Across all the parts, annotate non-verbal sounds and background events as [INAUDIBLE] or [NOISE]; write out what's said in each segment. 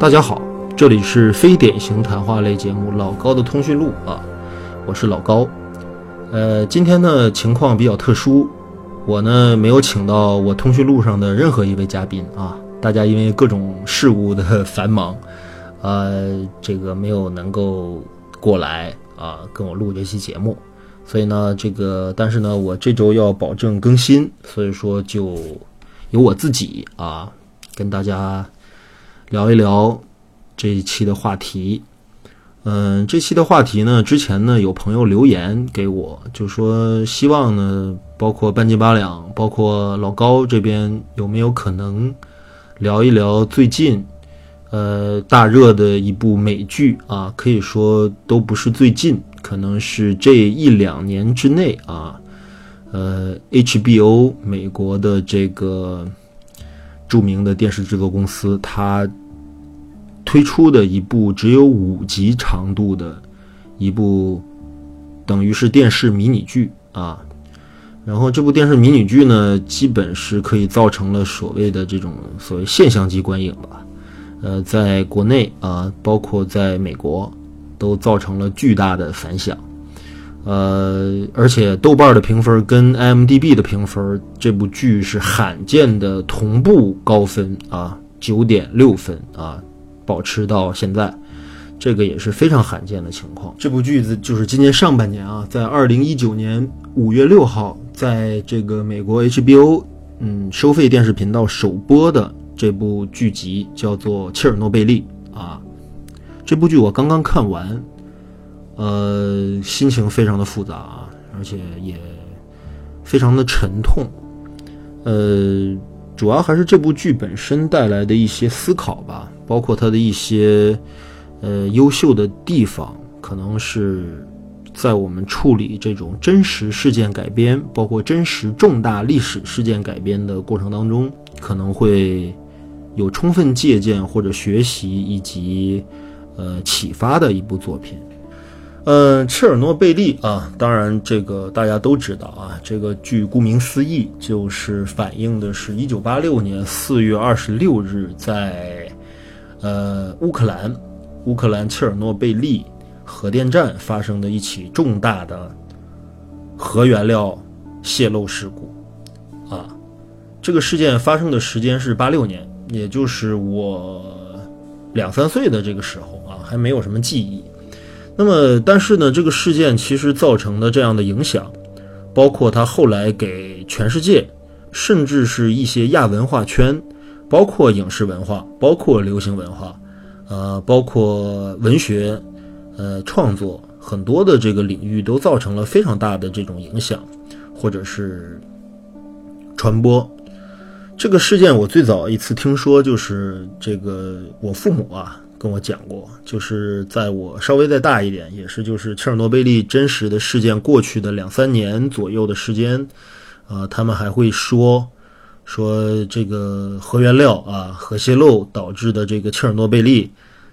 大家好，这里是非典型谈话类节目《老高的通讯录》啊，我是老高。呃，今天呢情况比较特殊，我呢没有请到我通讯录上的任何一位嘉宾啊，大家因为各种事务的繁忙，[LAUGHS] 呃，这个没有能够过来啊跟我录这期节目，所以呢，这个但是呢，我这周要保证更新，所以说就由我自己啊跟大家。聊一聊这一期的话题，嗯，这期的话题呢，之前呢有朋友留言给我，就说希望呢，包括半斤八两，包括老高这边有没有可能聊一聊最近呃大热的一部美剧啊，可以说都不是最近，可能是这一两年之内啊，呃，HBO 美国的这个著名的电视制作公司，它。推出的一部只有五集长度的一部，等于是电视迷你剧啊。然后这部电视迷你剧呢，基本是可以造成了所谓的这种所谓现象级观影吧。呃，在国内啊，包括在美国，都造成了巨大的反响。呃，而且豆瓣的评分跟 IMDB 的评分，这部剧是罕见的同步高分啊，九点六分啊。保持到现在，这个也是非常罕见的情况。这部剧子就是今年上半年啊，在二零一九年五月六号，在这个美国 HBO 嗯收费电视频道首播的这部剧集叫做《切尔诺贝利》啊。这部剧我刚刚看完，呃，心情非常的复杂啊，而且也非常的沉痛。呃，主要还是这部剧本身带来的一些思考吧。包括它的一些，呃，优秀的地方，可能是在我们处理这种真实事件改编，包括真实重大历史事件改编的过程当中，可能会有充分借鉴或者学习以及呃启发的一部作品。嗯，切尔诺贝利啊，当然这个大家都知道啊，这个剧顾名思义就是反映的是1986年4月26日在。呃，乌克兰，乌克兰切尔诺贝利核电站发生的一起重大的核原料泄漏事故，啊，这个事件发生的时间是八六年，也就是我两三岁的这个时候啊，还没有什么记忆。那么，但是呢，这个事件其实造成的这样的影响，包括它后来给全世界，甚至是一些亚文化圈。包括影视文化，包括流行文化，呃，包括文学，呃，创作很多的这个领域都造成了非常大的这种影响，或者是传播。这个事件我最早一次听说，就是这个我父母啊跟我讲过，就是在我稍微再大一点，也是就是切尔诺贝利真实的事件过去的两三年左右的时间，呃，他们还会说。说这个核原料啊，核泄漏导致的这个切尔诺贝利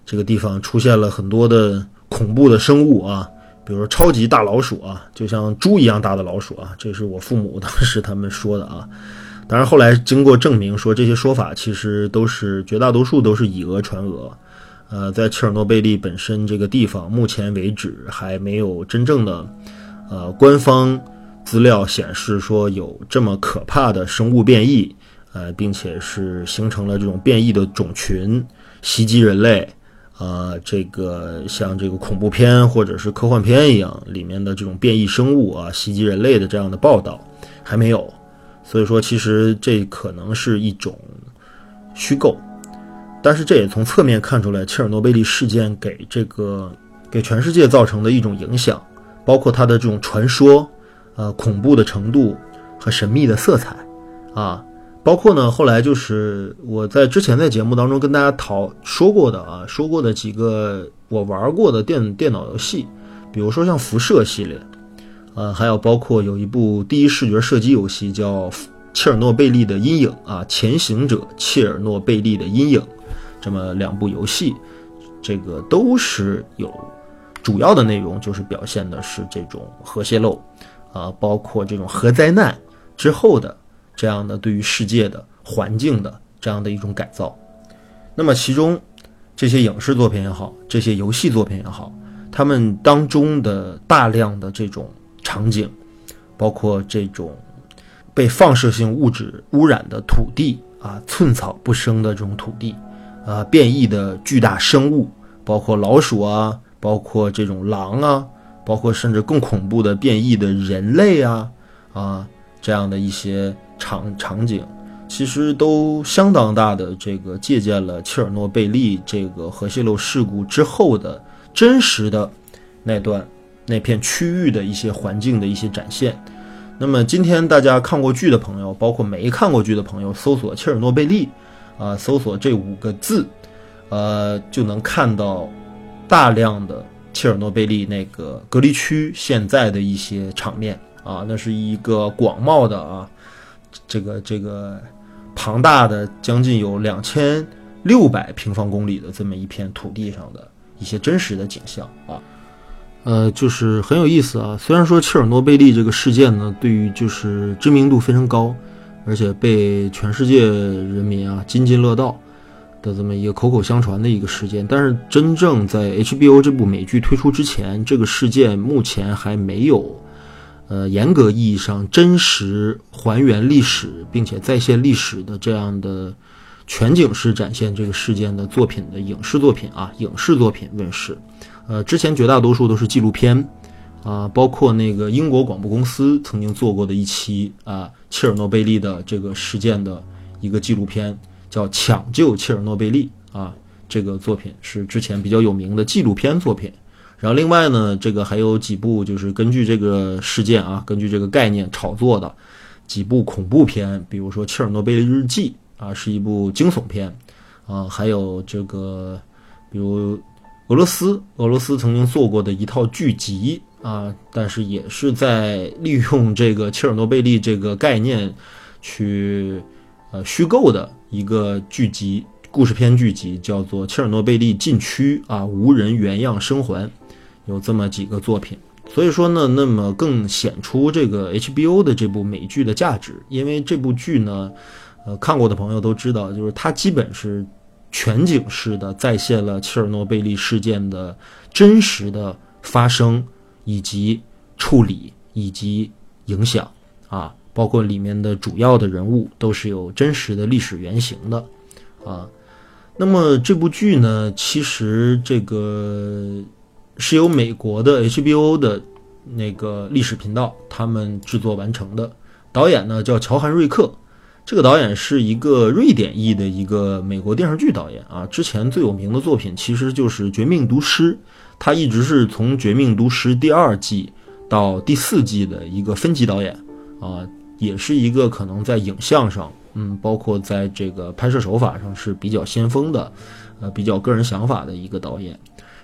这个地方出现了很多的恐怖的生物啊，比如说超级大老鼠啊，就像猪一样大的老鼠啊，这是我父母当时他们说的啊。当然后来经过证明，说这些说法其实都是绝大多数都是以讹传讹。呃，在切尔诺贝利本身这个地方，目前为止还没有真正的呃官方。资料显示说有这么可怕的生物变异，呃，并且是形成了这种变异的种群袭击人类，呃，这个像这个恐怖片或者是科幻片一样里面的这种变异生物啊袭击人类的这样的报道还没有，所以说其实这可能是一种虚构，但是这也从侧面看出来切尔诺贝利事件给这个给全世界造成的一种影响，包括它的这种传说。呃，恐怖的程度和神秘的色彩，啊，包括呢，后来就是我在之前在节目当中跟大家讨说过的啊，说过的几个我玩过的电电脑游戏，比如说像辐射系列，呃，还有包括有一部第一视觉射击游戏叫《切尔诺贝利的阴影》啊，《前行者：切尔诺贝利的阴影》，这么两部游戏，这个都是有主要的内容，就是表现的是这种核泄漏。啊，包括这种核灾难之后的这样的对于世界的环境的这样的一种改造。那么其中这些影视作品也好，这些游戏作品也好，他们当中的大量的这种场景，包括这种被放射性物质污染的土地啊，寸草不生的这种土地，啊，变异的巨大生物，包括老鼠啊，包括这种狼啊，包括甚至更恐怖的变异的人类啊，啊，这样的一些场场景。其实都相当大的这个借鉴了切尔诺贝利这个核泄漏事故之后的真实的那段那片区域的一些环境的一些展现。那么今天大家看过剧的朋友，包括没看过剧的朋友，搜索切尔诺贝利啊，搜索这五个字，呃，就能看到大量的切尔诺贝利那个隔离区现在的一些场面啊，那是一个广袤的啊，这个这个。庞大的将近有两千六百平方公里的这么一片土地上的一些真实的景象啊，呃，就是很有意思啊。虽然说切尔诺贝利这个事件呢，对于就是知名度非常高，而且被全世界人民啊津津乐道的这么一个口口相传的一个事件，但是真正在 HBO 这部美剧推出之前，这个事件目前还没有。呃，严格意义上真实还原历史，并且再现历史的这样的全景式展现这个事件的作品的影视作品啊，影视作品问世。呃，之前绝大多数都是纪录片啊，包括那个英国广播公司曾经做过的一期啊，切尔诺贝利的这个事件的一个纪录片，叫《抢救切尔诺贝利》啊，这个作品是之前比较有名的纪录片作品。然后另外呢，这个还有几部就是根据这个事件啊，根据这个概念炒作的几部恐怖片，比如说《切尔诺贝利日记》啊，是一部惊悚片啊，还有这个比如俄罗斯，俄罗斯曾经做过的一套剧集啊，但是也是在利用这个切尔诺贝利这个概念去呃虚构的一个剧集故事片剧集，叫做《切尔诺贝利禁区》啊，无人原样生还。有这么几个作品，所以说呢，那么更显出这个 HBO 的这部美剧的价值。因为这部剧呢，呃，看过的朋友都知道，就是它基本是全景式的再现了切尔诺贝利事件的真实的发生以及处理以及影响啊，包括里面的主要的人物都是有真实的历史原型的啊。那么这部剧呢，其实这个。是由美国的 HBO 的那个历史频道他们制作完成的，导演呢叫乔韩瑞克，这个导演是一个瑞典裔的一个美国电视剧导演啊，之前最有名的作品其实就是《绝命毒师》，他一直是从《绝命毒师》第二季到第四季的一个分级导演啊，也是一个可能在影像上，嗯，包括在这个拍摄手法上是比较先锋的，呃，比较个人想法的一个导演。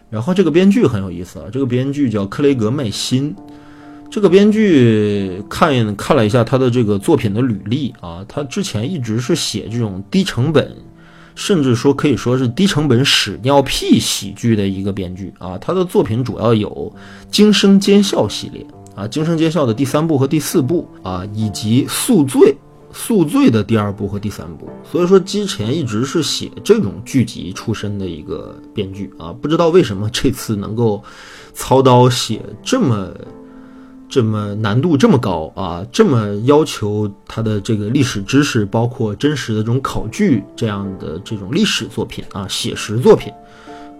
然后这个编剧很有意思啊，这个编剧叫克雷格麦辛。这个编剧看看了一下他的这个作品的履历啊，他之前一直是写这种低成本，甚至说可以说是低成本屎尿屁喜剧的一个编剧啊。他的作品主要有《惊声尖笑》系列啊，《惊声尖笑》的第三部和第四部啊，以及《宿醉》。宿醉的第二部和第三部，所以说之前一直是写这种剧集出身的一个编剧啊，不知道为什么这次能够操刀写这么这么难度这么高啊，这么要求他的这个历史知识，包括真实的这种考据这样的这种历史作品啊，写实作品，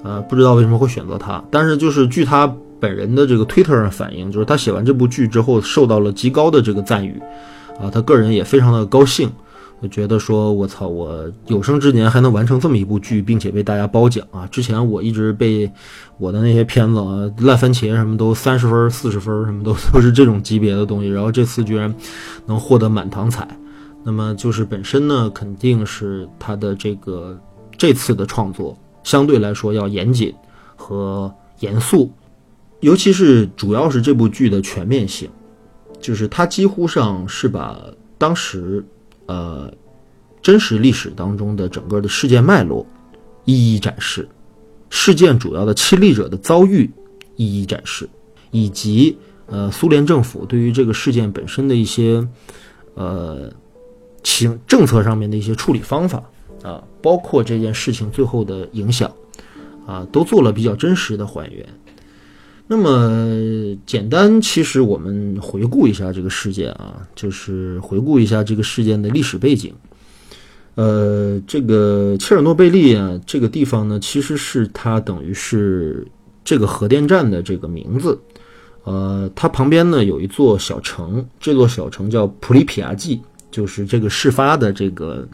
呃，不知道为什么会选择他，但是就是据他本人的这个推特上反映，就是他写完这部剧之后受到了极高的这个赞誉。啊，他个人也非常的高兴，就觉得说：“我操，我有生之年还能完成这么一部剧，并且被大家褒奖啊！之前我一直被我的那些片子啊，烂番茄什么都三十分、四十分，什么都 [LAUGHS] 都是这种级别的东西，然后这次居然能获得满堂彩，那么就是本身呢，肯定是他的这个这次的创作相对来说要严谨和严肃，尤其是主要是这部剧的全面性。”就是他几乎上是把当时，呃，真实历史当中的整个的事件脉络一一展示，事件主要的亲历者的遭遇一一展示，以及呃苏联政府对于这个事件本身的一些呃情政策上面的一些处理方法啊，包括这件事情最后的影响啊，都做了比较真实的还原。那么简单，其实我们回顾一下这个事件啊，就是回顾一下这个事件的历史背景。呃，这个切尔诺贝利啊，这个地方呢，其实是它等于是这个核电站的这个名字。呃，它旁边呢有一座小城，这座小城叫普里皮亚季，就是这个事发的这个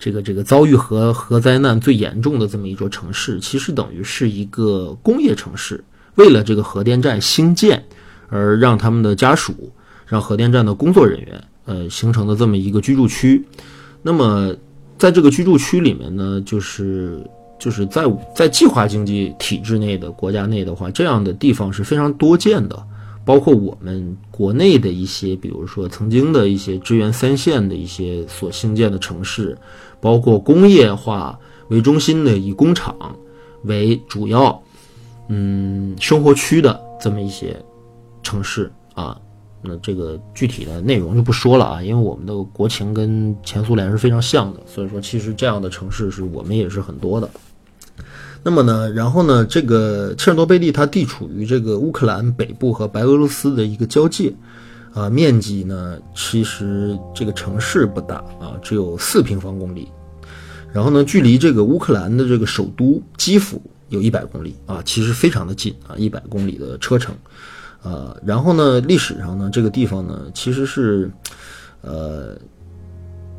这个这个遭遇核核灾难最严重的这么一座城市，其实等于是一个工业城市。为了这个核电站兴建，而让他们的家属、让核电站的工作人员，呃，形成的这么一个居住区。那么，在这个居住区里面呢，就是就是在在计划经济体制内的国家内的话，这样的地方是非常多见的。包括我们国内的一些，比如说曾经的一些支援三线的一些所兴建的城市，包括工业化为中心的以工厂为主要。嗯，生活区的这么一些城市啊，那这个具体的内容就不说了啊，因为我们的国情跟前苏联是非常像的，所以说其实这样的城市是我们也是很多的。那么呢，然后呢，这个切尔诺贝利它地处于这个乌克兰北部和白俄罗斯的一个交界啊，面积呢其实这个城市不大啊，只有四平方公里，然后呢，距离这个乌克兰的这个首都基辅。有一百公里啊，其实非常的近啊，一百公里的车程，呃，然后呢，历史上呢，这个地方呢，其实是，呃，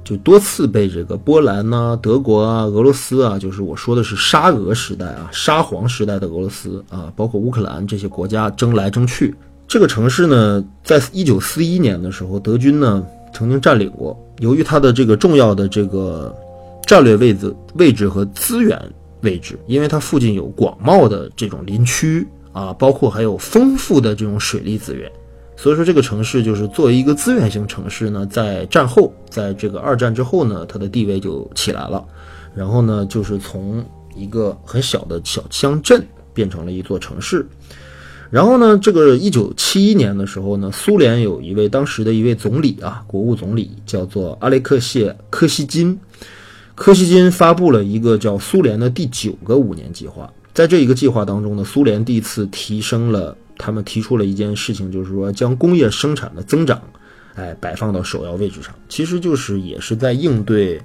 就多次被这个波兰呐、德国啊、俄罗斯啊，就是我说的是沙俄时代啊、沙皇时代的俄罗斯啊，包括乌克兰这些国家争来争去。这个城市呢，在一九四一年的时候，德军呢曾经占领过，由于它的这个重要的这个战略位置、位置和资源。位置，因为它附近有广袤的这种林区啊，包括还有丰富的这种水利资源，所以说这个城市就是作为一个资源型城市呢，在战后，在这个二战之后呢，它的地位就起来了，然后呢，就是从一个很小的小乡镇变成了一座城市，然后呢，这个一九七一年的时候呢，苏联有一位当时的一位总理啊，国务总理叫做阿列克谢科西金。柯西金发布了一个叫苏联的第九个五年计划，在这一个计划当中呢，苏联第一次提升了，他们提出了一件事情，就是说将工业生产的增长，哎，摆放到首要位置上。其实就是也是在应对，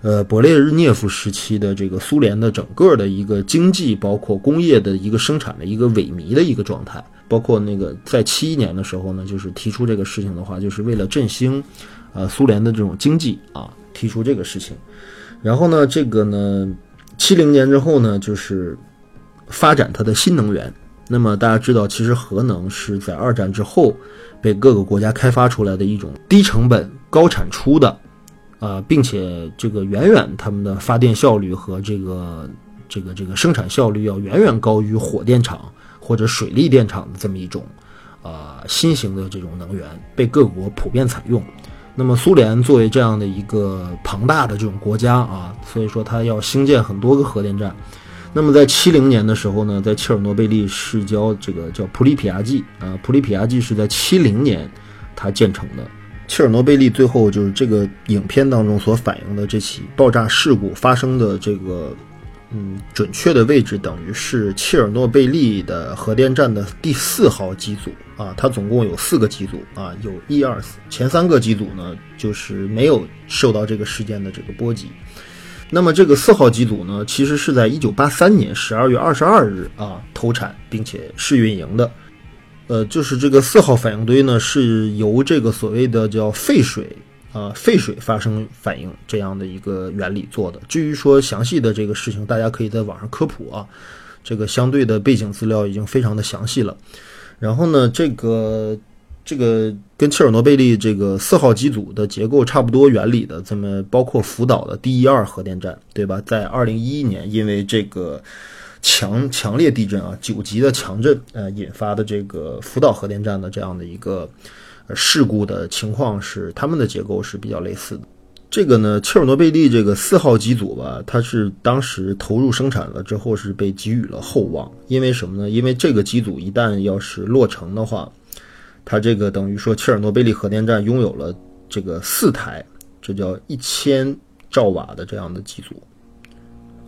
呃，勃列日涅夫时期的这个苏联的整个的一个经济，包括工业的一个生产的一个萎靡的一个状态。包括那个在七一年的时候呢，就是提出这个事情的话，就是为了振兴，呃，苏联的这种经济啊，提出这个事情。然后呢，这个呢，七零年之后呢，就是发展它的新能源。那么大家知道，其实核能是在二战之后被各个国家开发出来的一种低成本、高产出的，啊，并且这个远远他们的发电效率和这个这个这个生产效率要远远高于火电厂或者水利电厂的这么一种啊新型的这种能源，被各国普遍采用。那么苏联作为这样的一个庞大的这种国家啊，所以说它要兴建很多个核电站。那么在七零年的时候呢，在切尔诺贝利市郊这个叫普里皮亚季啊，普里皮亚季是在七零年它建成的。切尔诺贝利最后就是这个影片当中所反映的这起爆炸事故发生的这个。嗯，准确的位置等于是切尔诺贝利的核电站的第四号机组啊，它总共有四个机组啊，有一二四，前三个机组呢就是没有受到这个事件的这个波及。那么这个四号机组呢，其实是在一九八三年十二月二十二日啊投产并且试运营的。呃，就是这个四号反应堆呢，是由这个所谓的叫废水。呃，废水发生反应这样的一个原理做的。至于说详细的这个事情，大家可以在网上科普啊。这个相对的背景资料已经非常的详细了。然后呢，这个这个跟切尔诺贝利这个四号机组的结构差不多原理的，这么包括福岛的第一二核电站，对吧？在二零一一年，因为这个强强烈地震啊，九级的强震，呃，引发的这个福岛核电站的这样的一个。事故的情况是，它们的结构是比较类似的。这个呢，切尔诺贝利这个四号机组吧，它是当时投入生产了之后是被给予了厚望，因为什么呢？因为这个机组一旦要是落成的话，它这个等于说切尔诺贝利核电站拥有了这个四台，这叫一千兆瓦的这样的机组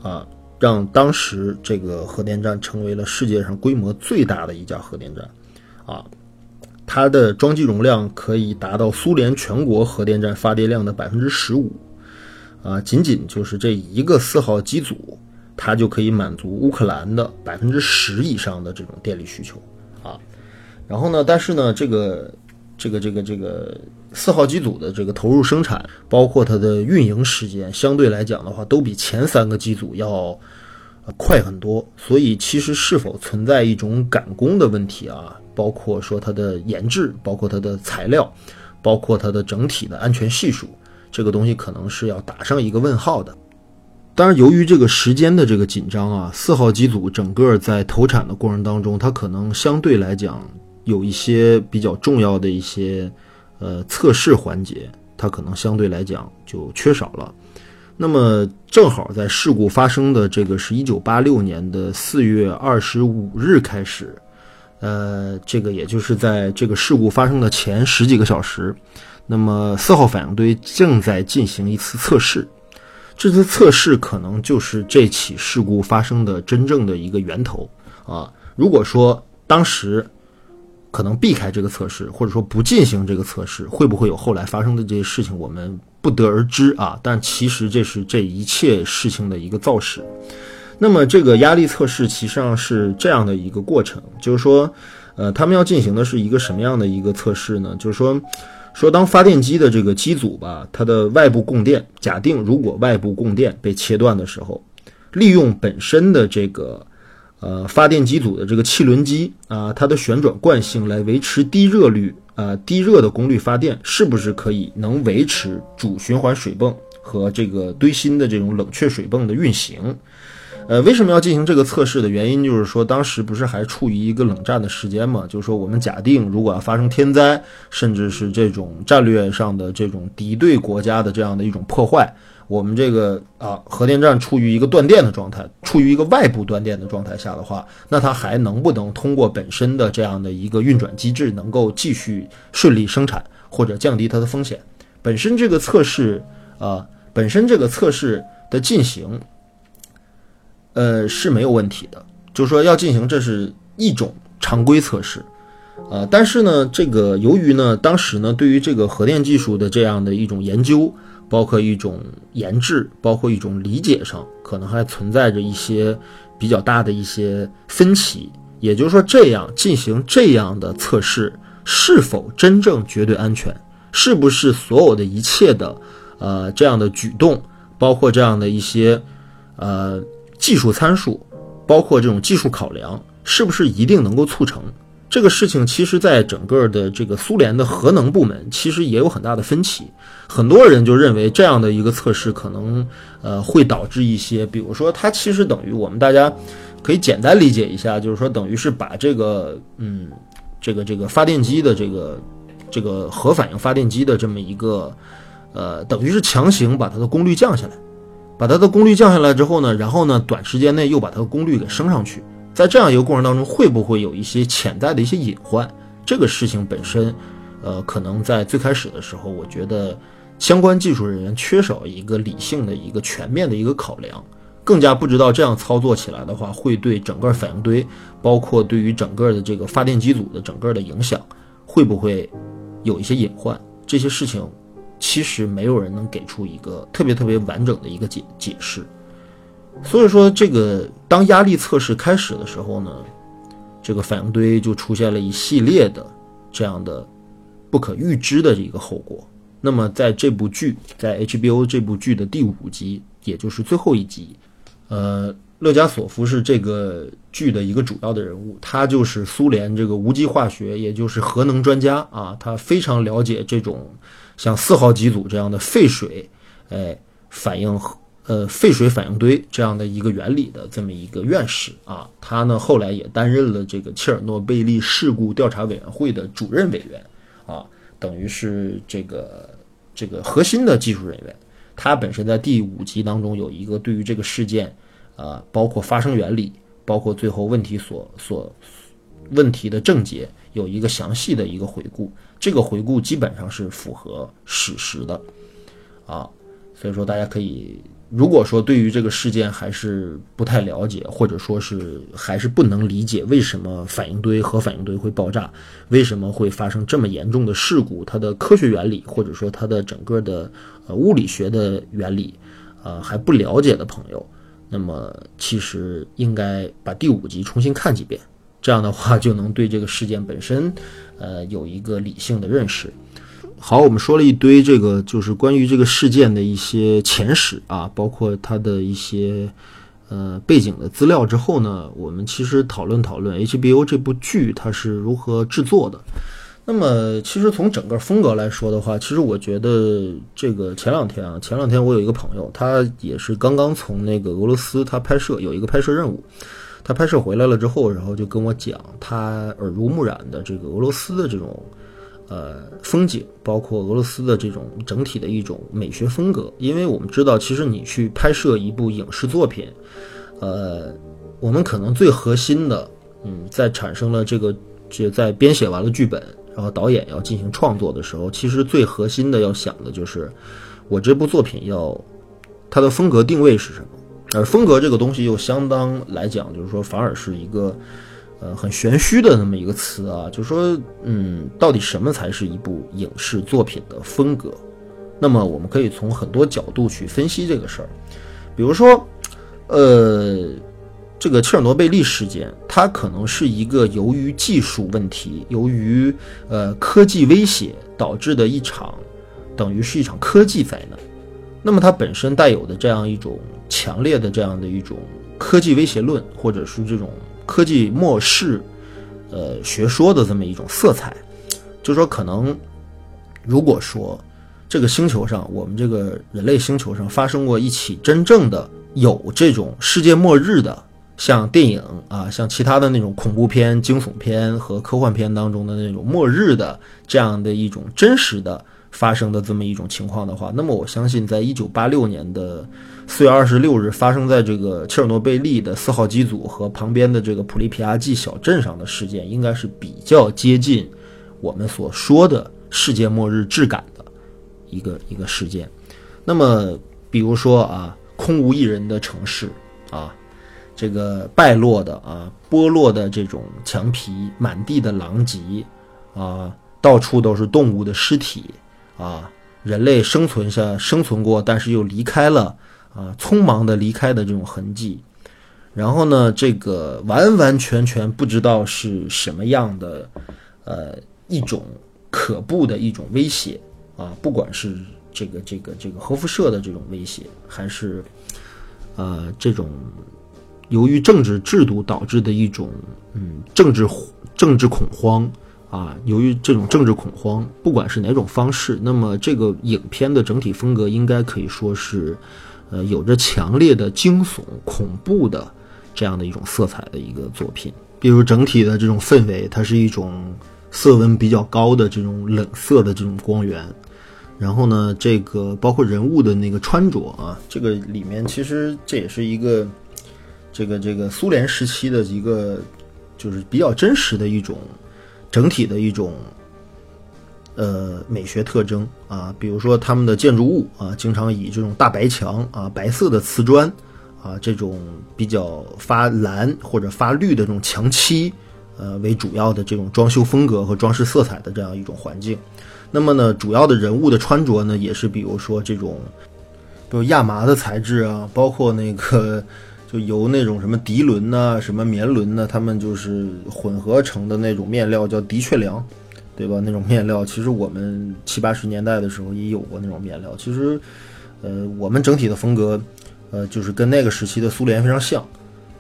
啊，让当时这个核电站成为了世界上规模最大的一家核电站，啊，它的装机容量可以达到苏联全国核电站发电量的百分之十五，啊，仅仅就是这一个四号机组，它就可以满足乌克兰的百分之十以上的这种电力需求，啊，然后呢，但是呢，这个这个这个这个四号机组的这个投入生产，包括它的运营时间，相对来讲的话，都比前三个机组要。快很多，所以其实是否存在一种赶工的问题啊？包括说它的研制，包括它的材料，包括它的整体的安全系数，这个东西可能是要打上一个问号的。当然，由于这个时间的这个紧张啊，四号机组整个在投产的过程当中，它可能相对来讲有一些比较重要的一些呃测试环节，它可能相对来讲就缺少了。那么正好在事故发生的这个是一九八六年的四月二十五日开始，呃，这个也就是在这个事故发生的前十几个小时，那么四号反应堆正在进行一次测试，这次测试可能就是这起事故发生的真正的一个源头啊。如果说当时可能避开这个测试，或者说不进行这个测试，会不会有后来发生的这些事情？我们。不得而知啊，但其实这是这一切事情的一个造势。那么这个压力测试其实上是这样的一个过程，就是说，呃，他们要进行的是一个什么样的一个测试呢？就是说，说当发电机的这个机组吧，它的外部供电，假定如果外部供电被切断的时候，利用本身的这个呃发电机组的这个汽轮机啊，它的旋转惯性来维持低热率。呃，低热的功率发电是不是可以能维持主循环水泵和这个堆芯的这种冷却水泵的运行？呃，为什么要进行这个测试的原因就是说，当时不是还处于一个冷战的时间嘛？就是说，我们假定如果要发生天灾，甚至是这种战略上的这种敌对国家的这样的一种破坏。我们这个啊，核电站处于一个断电的状态，处于一个外部断电的状态下的话，那它还能不能通过本身的这样的一个运转机制，能够继续顺利生产或者降低它的风险？本身这个测试啊，本身这个测试的进行，呃是没有问题的，就是说要进行，这是一种常规测试，呃，但是呢，这个由于呢，当时呢，对于这个核电技术的这样的一种研究。包括一种研制，包括一种理解上，可能还存在着一些比较大的一些分歧。也就是说，这样进行这样的测试，是否真正绝对安全？是不是所有的一切的，呃，这样的举动，包括这样的一些，呃，技术参数，包括这种技术考量，是不是一定能够促成？这个事情其实，在整个的这个苏联的核能部门，其实也有很大的分歧。很多人就认为这样的一个测试可能，呃，会导致一些，比如说，它其实等于我们大家可以简单理解一下，就是说，等于是把这个，嗯，这个这个发电机的这个这个核反应发电机的这么一个，呃，等于是强行把它的功率降下来，把它的功率降下来之后呢，然后呢，短时间内又把它的功率给升上去。在这样一个过程当中，会不会有一些潜在的一些隐患？这个事情本身，呃，可能在最开始的时候，我觉得相关技术人员缺少一个理性的一个全面的一个考量，更加不知道这样操作起来的话，会对整个反应堆，包括对于整个的这个发电机组的整个的影响，会不会有一些隐患？这些事情，其实没有人能给出一个特别特别完整的一个解解释。所以说，这个当压力测试开始的时候呢，这个反应堆就出现了一系列的这样的不可预知的一个后果。那么，在这部剧，在 HBO 这部剧的第五集，也就是最后一集，呃，勒加索夫是这个剧的一个主要的人物，他就是苏联这个无机化学，也就是核能专家啊，他非常了解这种像四号机组这样的废水，哎，反应。呃，废水反应堆这样的一个原理的这么一个院士啊，他呢后来也担任了这个切尔诺贝利事故调查委员会的主任委员啊，等于是这个这个核心的技术人员。他本身在第五集当中有一个对于这个事件啊，包括发生原理，包括最后问题所所问题的症结，有一个详细的一个回顾。这个回顾基本上是符合史实的啊。所以说大家可以。如果说对于这个事件还是不太了解，或者说是还是不能理解为什么反应堆核反应堆会爆炸，为什么会发生这么严重的事故，它的科学原理或者说它的整个的呃物理学的原理，呃还不了解的朋友，那么其实应该把第五集重新看几遍，这样的话就能对这个事件本身，呃有一个理性的认识。好，我们说了一堆这个，就是关于这个事件的一些前史啊，包括它的一些呃背景的资料之后呢，我们其实讨论讨论 HBO 这部剧它是如何制作的。那么，其实从整个风格来说的话，其实我觉得这个前两天啊，前两天我有一个朋友，他也是刚刚从那个俄罗斯，他拍摄有一个拍摄任务，他拍摄回来了之后，然后就跟我讲他耳濡目染的这个俄罗斯的这种。呃，风景包括俄罗斯的这种整体的一种美学风格，因为我们知道，其实你去拍摄一部影视作品，呃，我们可能最核心的，嗯，在产生了这个，这在编写完了剧本，然后导演要进行创作的时候，其实最核心的要想的就是，我这部作品要它的风格定位是什么，而风格这个东西又相当来讲，就是说反而是一个。呃，很玄虚的那么一个词啊，就说，嗯，到底什么才是一部影视作品的风格？那么我们可以从很多角度去分析这个事儿。比如说，呃，这个切尔诺贝利事件，它可能是一个由于技术问题、由于呃科技威胁导致的一场，等于是一场科技灾难。那么它本身带有的这样一种强烈的这样的一种科技威胁论，或者是这种。科技末世，呃，学说的这么一种色彩，就说可能，如果说这个星球上，我们这个人类星球上发生过一起真正的有这种世界末日的，像电影啊，像其他的那种恐怖片、惊悚片和科幻片当中的那种末日的这样的一种真实的发生的这么一种情况的话，那么我相信，在一九八六年的。四月二十六日发生在这个切尔诺贝利的四号机组和旁边的这个普利皮亚季小镇上的事件，应该是比较接近我们所说的世界末日质感的一个一个事件。那么，比如说啊，空无一人的城市啊，这个败落的啊，剥落的这种墙皮，满地的狼藉啊，到处都是动物的尸体啊，人类生存下生存过，但是又离开了。啊，匆忙的离开的这种痕迹，然后呢，这个完完全全不知道是什么样的，呃，一种可怖的一种威胁啊，不管是这个这个这个核辐射的这种威胁，还是呃这种由于政治制度导致的一种嗯政治政治恐慌啊，由于这种政治恐慌，不管是哪种方式，那么这个影片的整体风格应该可以说是。呃，有着强烈的惊悚、恐怖的这样的一种色彩的一个作品，比如整体的这种氛围，它是一种色温比较高的这种冷色的这种光源。然后呢，这个包括人物的那个穿着啊，这个里面其实这也是一个这个这个苏联时期的一个就是比较真实的一种整体的一种。呃，美学特征啊，比如说他们的建筑物啊，经常以这种大白墙啊、白色的瓷砖啊，这种比较发蓝或者发绿的这种墙漆，呃，为主要的这种装修风格和装饰色彩的这样一种环境。那么呢，主要的人物的穿着呢，也是比如说这种，比如亚麻的材质啊，包括那个就由那种什么涤纶呐、什么棉纶呐，他们就是混合成的那种面料叫的确良。对吧？那种面料，其实我们七八十年代的时候也有过那种面料。其实，呃，我们整体的风格，呃，就是跟那个时期的苏联非常像。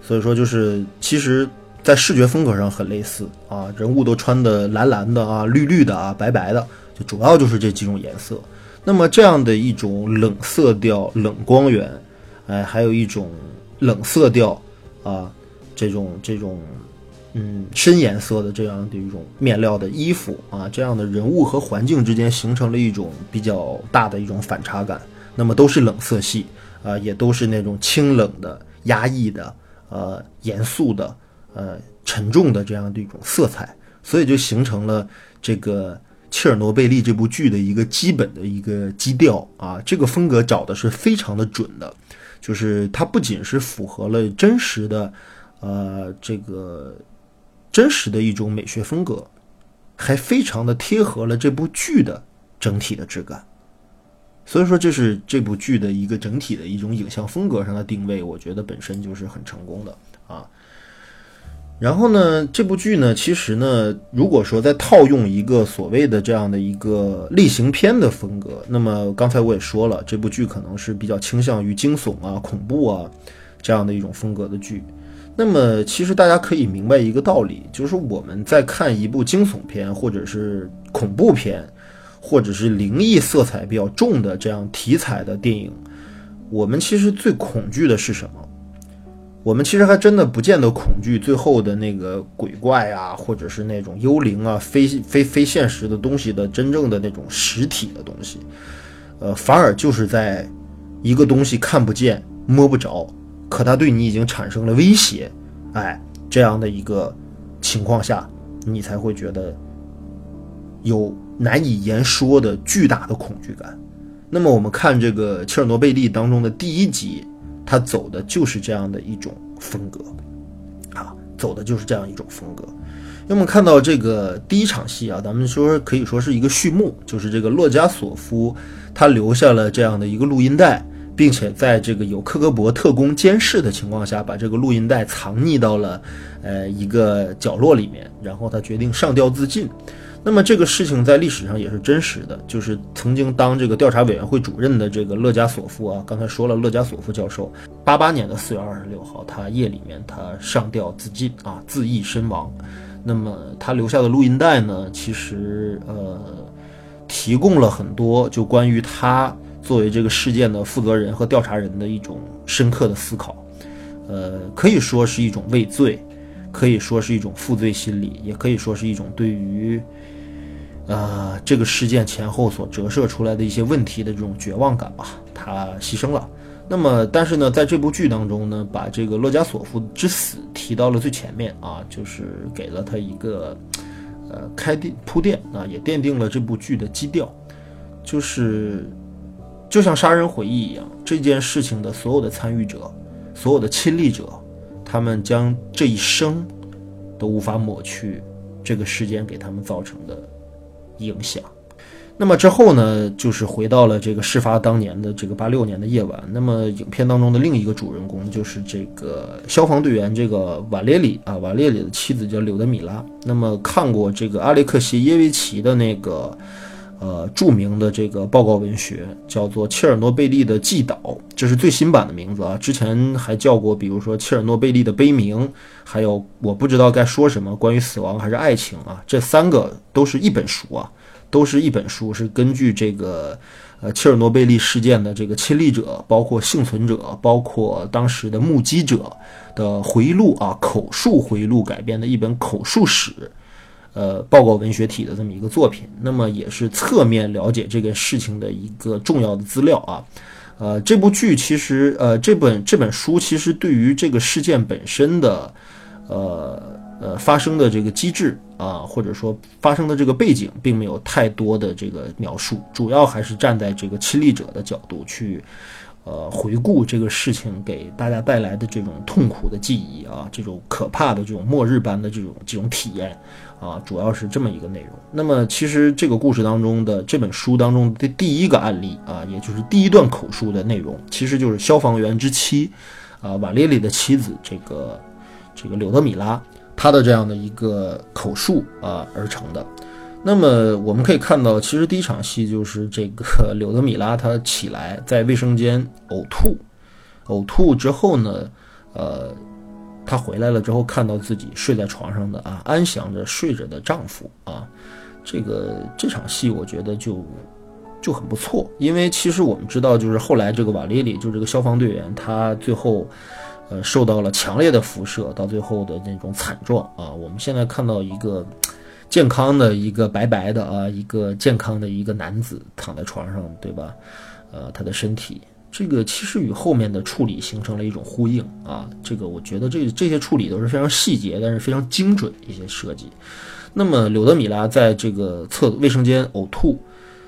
所以说，就是其实，在视觉风格上很类似啊。人物都穿的蓝蓝的啊，绿绿的啊，白白的，就主要就是这几种颜色。那么这样的一种冷色调、冷光源，哎，还有一种冷色调啊，这种这种。嗯，深颜色的这样的一种面料的衣服啊，这样的人物和环境之间形成了一种比较大的一种反差感。那么都是冷色系啊，也都是那种清冷的、压抑的、呃严肃的、呃沉重的这样的一种色彩，所以就形成了这个切尔诺贝利这部剧的一个基本的一个基调啊，这个风格找的是非常的准的，就是它不仅是符合了真实的，呃，这个真实的一种美学风格，还非常的贴合了这部剧的整体的质感。所以说，这是这部剧的一个整体的一种影像风格上的定位，我觉得本身就是很成功的啊。然后呢，这部剧呢，其实呢，如果说再套用一个所谓的这样的一个类型片的风格，那么刚才我也说了，这部剧可能是比较倾向于惊悚啊、恐怖啊这样的一种风格的剧。那么，其实大家可以明白一个道理，就是我们在看一部惊悚片，或者是恐怖片，或者是灵异色彩比较重的这样题材的电影，我们其实最恐惧的是什么？我们其实还真的不见得恐惧最后的那个鬼怪啊，或者是那种幽灵啊、非非非现实的东西的真正的那种实体的东西，呃，反而就是在一个东西看不见、摸不着，可它对你已经产生了威胁，哎，这样的一个情况下，你才会觉得有难以言说的巨大的恐惧感。那么我们看这个切尔诺贝利当中的第一集。他走的就是这样的一种风格，啊，走的就是这样一种风格。那么看到这个第一场戏啊，咱们说可以说是一个序幕，就是这个洛加索夫他留下了这样的一个录音带，并且在这个有克格勃特工监视的情况下，把这个录音带藏匿到了呃一个角落里面，然后他决定上吊自尽。那么这个事情在历史上也是真实的，就是曾经当这个调查委员会主任的这个勒加索夫啊，刚才说了，勒加索夫教授，八八年的四月二十六号，他夜里面他上吊自尽啊，自缢身亡。那么他留下的录音带呢，其实呃，提供了很多就关于他作为这个事件的负责人和调查人的一种深刻的思考，呃，可以说是一种畏罪，可以说是一种负罪心理，也可以说是一种对于。呃，这个事件前后所折射出来的一些问题的这种绝望感吧，他牺牲了。那么，但是呢，在这部剧当中呢，把这个洛加索夫之死提到了最前面啊，就是给了他一个呃开垫铺垫啊，也奠定了这部剧的基调，就是就像杀人回忆一样，这件事情的所有的参与者、所有的亲历者，他们将这一生都无法抹去这个事件给他们造成的。影响，那么之后呢，就是回到了这个事发当年的这个八六年的夜晚。那么影片当中的另一个主人公就是这个消防队员这个瓦列里啊，瓦列里的妻子叫柳德米拉。那么看过这个阿列克西耶维奇的那个呃著名的这个报告文学，叫做《切尔诺贝利的祭岛》，这是最新版的名字啊。之前还叫过，比如说《切尔诺贝利的悲鸣》，还有我不知道该说什么，关于死亡还是爱情啊，这三个都是一本书啊。都是一本书，是根据这个呃切尔诺贝利事件的这个亲历者，包括幸存者，包括当时的目击者的回忆录啊，口述回忆录改编的一本口述史，呃，报告文学体的这么一个作品。那么也是侧面了解这个事情的一个重要的资料啊。呃，这部剧其实呃这本这本书其实对于这个事件本身的呃。呃，发生的这个机制啊，或者说发生的这个背景，并没有太多的这个描述，主要还是站在这个亲历者的角度去，呃，回顾这个事情给大家带来的这种痛苦的记忆啊，这种可怕的这种末日般的这种这种体验啊，主要是这么一个内容。那么，其实这个故事当中的这本书当中的第一个案例啊，也就是第一段口述的内容，其实就是消防员之妻啊，瓦列里的妻子这个这个柳德米拉。他的这样的一个口述啊而成的，那么我们可以看到，其实第一场戏就是这个 [LAUGHS] 柳德米拉她起来在卫生间呕吐，呕吐之后呢，呃，她回来了之后看到自己睡在床上的啊安详着睡着的丈夫啊，这个这场戏我觉得就就很不错，因为其实我们知道，就是后来这个瓦列里就这个消防队员，他最后。呃，受到了强烈的辐射，到最后的那种惨状啊！我们现在看到一个健康的一个白白的啊，一个健康的一个男子躺在床上，对吧？呃，他的身体，这个其实与后面的处理形成了一种呼应啊！这个我觉得这这些处理都是非常细节，但是非常精准一些设计。那么柳德米拉在这个厕卫生间呕吐，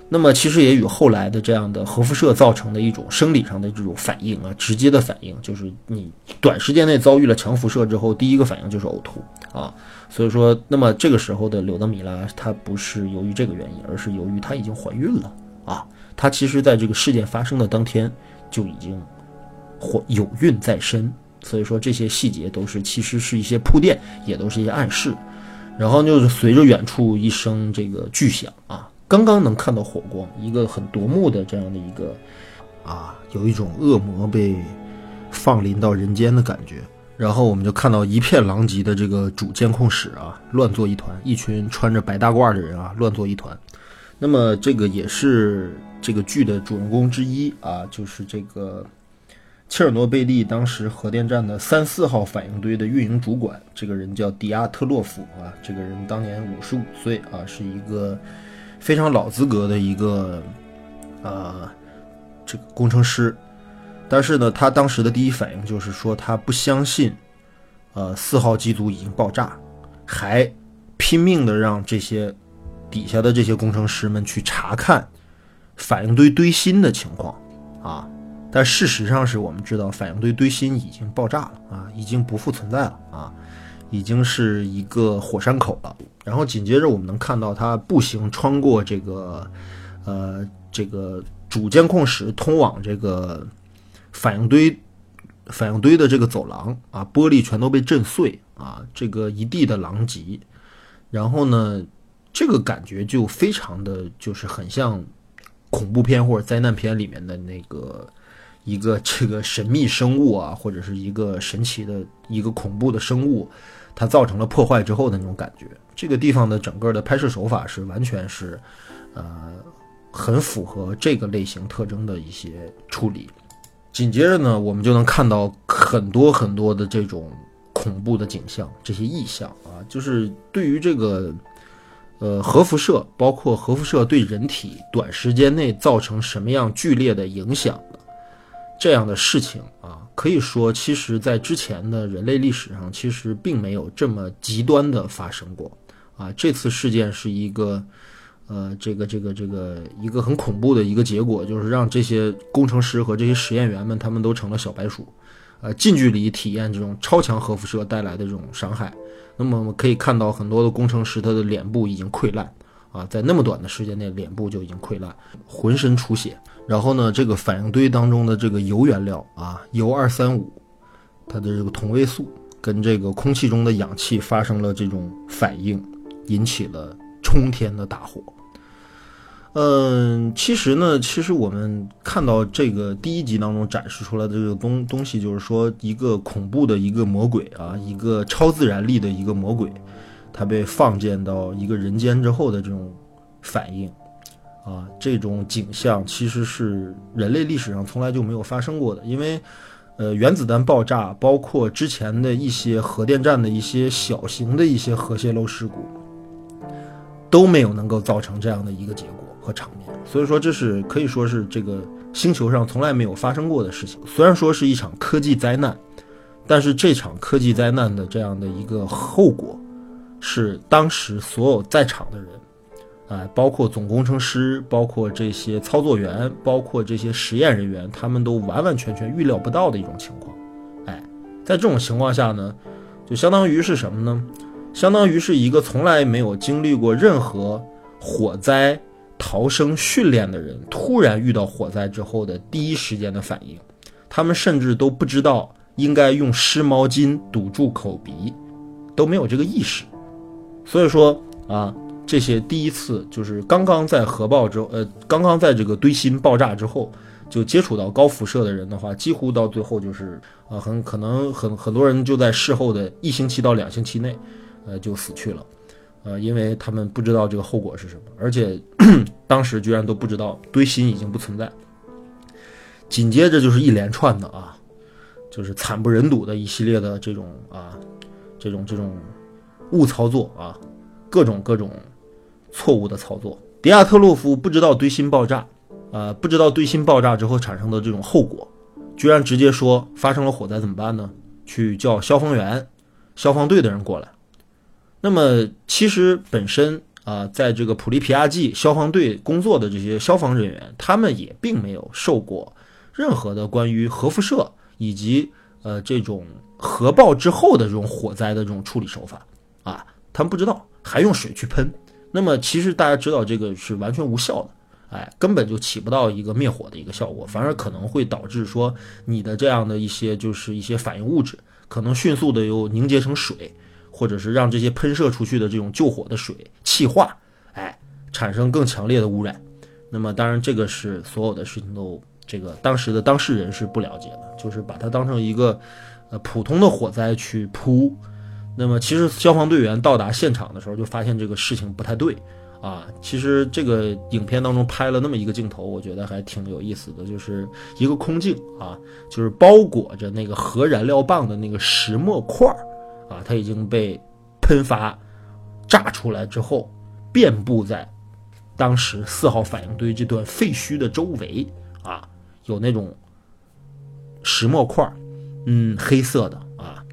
那么其实也与后来的这样的核辐射造成的一种生理上的这种反应啊，直接的反应就是你短时间内遭遇了强辐射之后，第一个反应就是呕吐啊。所以说，那么这个时候的柳德米拉，她不是由于这个原因，而是由于她已经怀孕了啊。她其实在这个事件发生的当天就已经火有孕在身。所以说这些细节都是其实是一些铺垫，也都是一些暗示。然后就是随着远处一声这个巨响啊，刚刚能看到火光，一个很夺目的这样的一个啊，有一种恶魔被放临到人间的感觉。然后我们就看到一片狼藉的这个主监控室啊，乱作一团，一群穿着白大褂的人啊，乱作一团。那么这个也是这个剧的主人公之一啊，就是这个。切尔诺贝利当时核电站的三四号反应堆的运营主管，这个人叫迪亚特洛夫啊，这个人当年五十五岁啊，是一个非常老资格的一个呃这个工程师。但是呢，他当时的第一反应就是说他不相信，呃四号机组已经爆炸，还拼命的让这些底下的这些工程师们去查看反应堆堆芯的情况啊。但事实上是我们知道，反应堆堆芯已经爆炸了啊，已经不复存在了啊，已经是一个火山口了。然后紧接着我们能看到他步行穿过这个，呃，这个主监控室通往这个反应堆反应堆的这个走廊啊，玻璃全都被震碎啊，这个一地的狼藉。然后呢，这个感觉就非常的就是很像恐怖片或者灾难片里面的那个。一个这个神秘生物啊，或者是一个神奇的一个恐怖的生物，它造成了破坏之后的那种感觉。这个地方的整个的拍摄手法是完全是，呃，很符合这个类型特征的一些处理。紧接着呢，我们就能看到很多很多的这种恐怖的景象，这些意象啊，就是对于这个呃核辐射，包括核辐射对人体短时间内造成什么样剧烈的影响。这样的事情啊，可以说，其实，在之前的人类历史上，其实并没有这么极端的发生过啊。这次事件是一个，呃，这个这个这个一个很恐怖的一个结果，就是让这些工程师和这些实验员们，他们都成了小白鼠，呃，近距离体验这种超强核辐射带来的这种伤害。那么我们可以看到，很多的工程师他的脸部已经溃烂。啊，在那么短的时间内，脸部就已经溃烂，浑身出血。然后呢，这个反应堆当中的这个铀原料啊，铀二三五，它的这个同位素跟这个空气中的氧气发生了这种反应，引起了冲天的大火。嗯，其实呢，其实我们看到这个第一集当中展示出来的这个东东西，就是说一个恐怖的一个魔鬼啊，一个超自然力的一个魔鬼。它被放箭到一个人间之后的这种反应，啊，这种景象其实是人类历史上从来就没有发生过的。因为，呃，原子弹爆炸，包括之前的一些核电站的一些小型的一些核泄漏事故，都没有能够造成这样的一个结果和场面。所以说，这是可以说是这个星球上从来没有发生过的事情。虽然说是一场科技灾难，但是这场科技灾难的这样的一个后果。是当时所有在场的人，哎，包括总工程师，包括这些操作员，包括这些实验人员，他们都完完全全预料不到的一种情况。哎，在这种情况下呢，就相当于是什么呢？相当于是一个从来没有经历过任何火灾逃生训练的人，突然遇到火灾之后的第一时间的反应。他们甚至都不知道应该用湿毛巾堵住口鼻，都没有这个意识。所以说啊，这些第一次就是刚刚在核爆之后，呃，刚刚在这个堆芯爆炸之后就接触到高辐射的人的话，几乎到最后就是啊，很可能很很多人就在事后的一星期到两星期内，呃，就死去了，呃，因为他们不知道这个后果是什么，而且 [CLEARS THROAT] 当时居然都不知道堆芯已经不存在。紧接着就是一连串的啊，就是惨不忍睹的一系列的这种啊，这种这种。误操作啊，各种各种错误的操作。迪亚特洛夫不知道堆芯爆炸，啊，不知道堆芯爆炸之后产生的这种后果，居然直接说发生了火灾怎么办呢？去叫消防员、消防队的人过来。那么其实本身啊，在这个普利皮亚季消防队工作的这些消防人员，他们也并没有受过任何的关于核辐射以及呃这种核爆之后的这种火灾的这种处理手法啊，他们不知道，还用水去喷。那么其实大家知道这个是完全无效的。哎，根本就起不到一个灭火的一个效果，反而可能会导致说你的这样的一些就是一些反应物质可能迅速的又凝结成水，或者是让这些喷射出去的这种救火的水气化，哎，产生更强烈的污染。那么当然这个是所有的事情都这个当时的当事人是不了解的，就是把它当成一个呃普通的火灾去扑。那么其实消防队员到达现场的时候就发现这个事情不太对。啊，其实这个影片当中拍了那么一个镜头，我觉得还挺有意思的，就是一个空镜啊，就是包裹着那个核燃料棒的那个石墨块儿啊，它已经被喷发炸出来之后，遍布在当时四号反应堆这段废墟的周围啊，有那种石墨块，嗯，黑色的啊，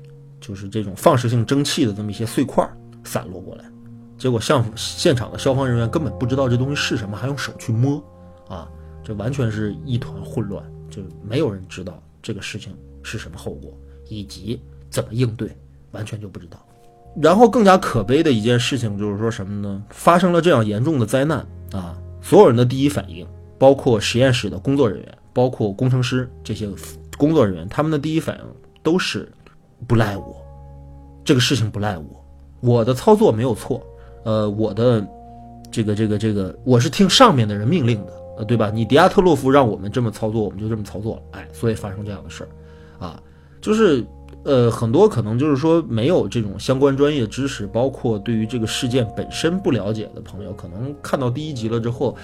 就是这种放射性蒸汽的这么一些碎块散落过来。结果，像现场的消防人员根本不知道这东西是什么，还用手去摸，啊，这完全是一团混乱，就没有人知道这个事情是什么后果，以及怎么应对，完全就不知道。然后更加可悲的一件事情就是说什么呢？发生了这样严重的灾难啊，所有人的第一反应，包括实验室的工作人员，包括工程师这些工作人员，他们的第一反应都是不赖我，这个事情不赖我，我的操作没有错。呃，我的这个这个这个，我是听上面的人命令的，呃，对吧？你迪亚特洛夫让我们这么操作，我们就这么操作了，哎，所以发生这样的事儿，啊，就是呃，很多可能就是说没有这种相关专业知识，包括对于这个事件本身不了解的朋友，可能看到第一集了之后，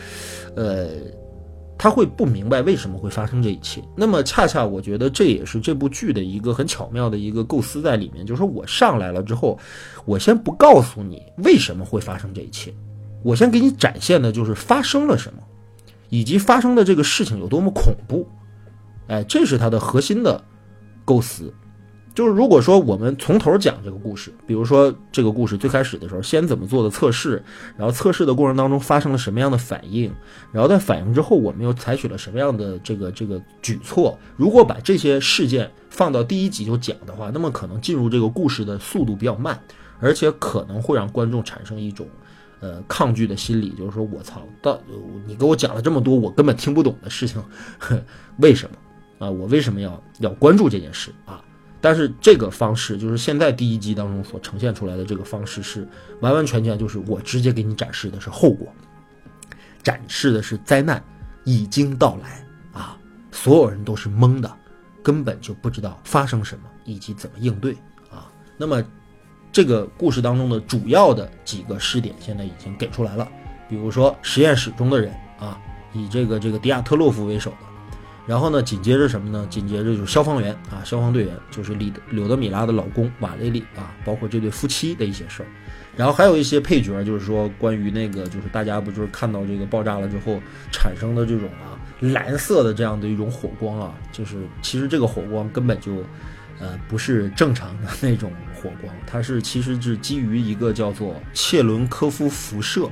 呃。他会不明白为什么会发生这一切。那么，恰恰我觉得这也是这部剧的一个很巧妙的一个构思在里面，就是说我上来了之后，我先不告诉你为什么会发生这一切，我先给你展现的就是发生了什么，以及发生的这个事情有多么恐怖。哎，这是它的核心的构思。就是如果说我们从头讲这个故事，比如说这个故事最开始的时候，先怎么做的测试，然后测试的过程当中发生了什么样的反应，然后在反应之后我们又采取了什么样的这个这个举措。如果把这些事件放到第一集就讲的话，那么可能进入这个故事的速度比较慢，而且可能会让观众产生一种呃抗拒的心理，就是说我操，到你给我讲了这么多我根本听不懂的事情，[LAUGHS] 为什么啊？我为什么要要关注这件事啊？但是这个方式，就是现在第一集当中所呈现出来的这个方式，是完完全全就是我直接给你展示的是后果，展示的是灾难已经到来啊，所有人都是懵的，根本就不知道发生什么以及怎么应对啊。那么这个故事当中的主要的几个试点现在已经给出来了，比如说实验室中的人啊，以这个这个迪亚特洛夫为首的。然后呢，紧接着什么呢？紧接着就是消防员啊，消防队员，就是李柳德米拉的老公瓦雷利啊，包括这对夫妻的一些事儿。然后还有一些配角，就是说关于那个，就是大家不就是看到这个爆炸了之后产生的这种啊蓝色的这样的一种火光啊，就是其实这个火光根本就呃不是正常的那种火光，它是其实是基于一个叫做切伦科夫辐射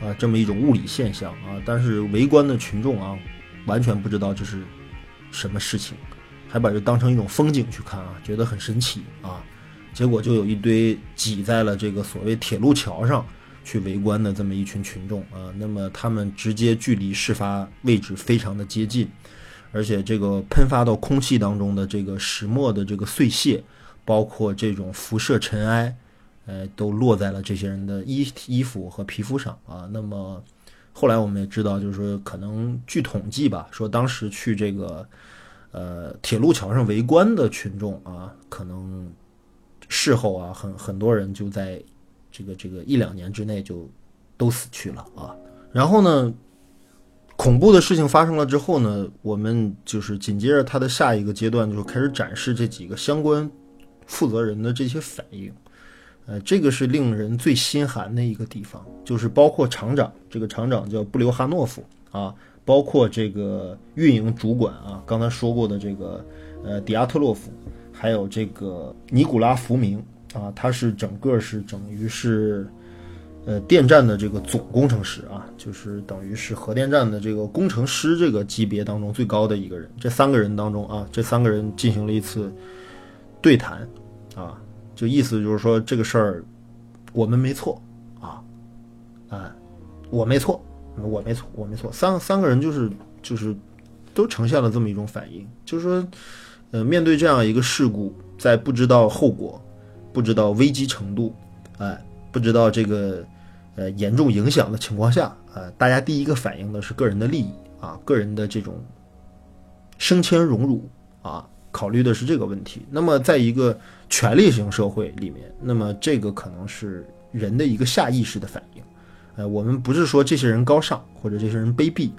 啊这么一种物理现象啊，但是围观的群众啊。完全不知道这是什么事情，还把这当成一种风景去看啊，觉得很神奇啊。结果就有一堆挤在了这个所谓铁路桥上去围观的这么一群群众啊。那么他们直接距离事发位置非常的接近，而且这个喷发到空气当中的这个石墨的这个碎屑，包括这种辐射尘埃，呃，都落在了这些人的衣衣服和皮肤上啊。那么。后来我们也知道，就是说，可能据统计吧，说当时去这个，呃，铁路桥上围观的群众啊，可能事后啊，很很多人就在这个这个一两年之内就都死去了啊。然后呢，恐怖的事情发生了之后呢，我们就是紧接着他的下一个阶段，就开始展示这几个相关负责人的这些反应。呃，这个是令人最心寒的一个地方，就是包括厂长，这个厂长叫布留哈诺夫啊，包括这个运营主管啊，刚才说过的这个呃迪亚特洛夫，还有这个尼古拉福明啊，他是整个是等于是，呃，电站的这个总工程师啊，就是等于是核电站的这个工程师这个级别当中最高的一个人。这三个人当中啊，这三个人进行了一次对谈，啊，就意思就是说这个事儿我们没错啊，啊，我没错，我没错，我没错。三三个人就是就是都呈现了这么一种反应，就是说，呃，面对这样一个事故，在不知道后果。不知道危机程度，哎，不知道这个呃严重影响的情况下，啊，大家第一个反应的是个人的利益啊，个人的这种升迁荣辱啊，考虑的是这个问题。那么，在一个权力型社会里面，那么这个可能是人的一个下意识的反应。呃，我们不是说这些人高尚或者这些人卑鄙，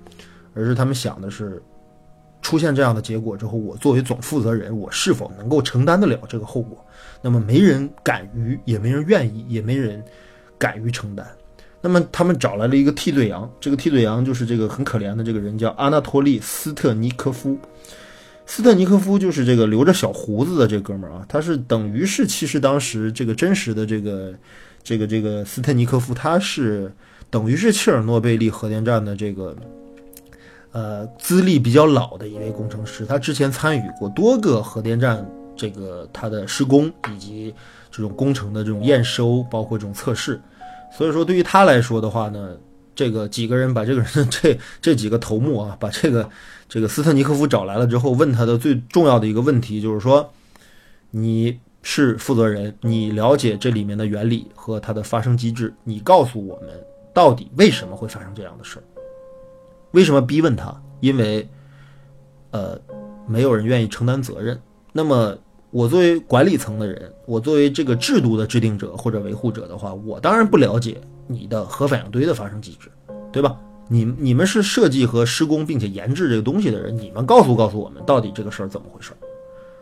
而是他们想的是。出现这样的结果之后，我作为总负责人，我是否能够承担得了这个后果？那么没人敢于，也没人愿意，也没人敢于承担。那么他们找来了一个替罪羊，这个替罪羊就是这个很可怜的这个人，叫阿纳托利·斯特尼科夫。斯特尼科夫就是这个留着小胡子的这哥们儿啊，他是等于是其实当时这个真实的这个这个这个斯特尼科夫，他是等于是切尔诺贝利核电站的这个。呃，资历比较老的一位工程师，他之前参与过多个核电站这个他的施工以及这种工程的这种验收，包括这种测试。所以说，对于他来说的话呢，这个几个人把这个人这这几个头目啊，把这个这个斯特尼科夫找来了之后，问他的最重要的一个问题就是说，你是负责人，你了解这里面的原理和它的发生机制，你告诉我们到底为什么会发生这样的事儿。为什么逼问他？因为，呃，没有人愿意承担责任。那么，我作为管理层的人，我作为这个制度的制定者或者维护者的话，我当然不了解你的核反应堆的发生机制，对吧？你你们是设计和施工并且研制这个东西的人，你们告诉告诉我们到底这个事儿怎么回事儿，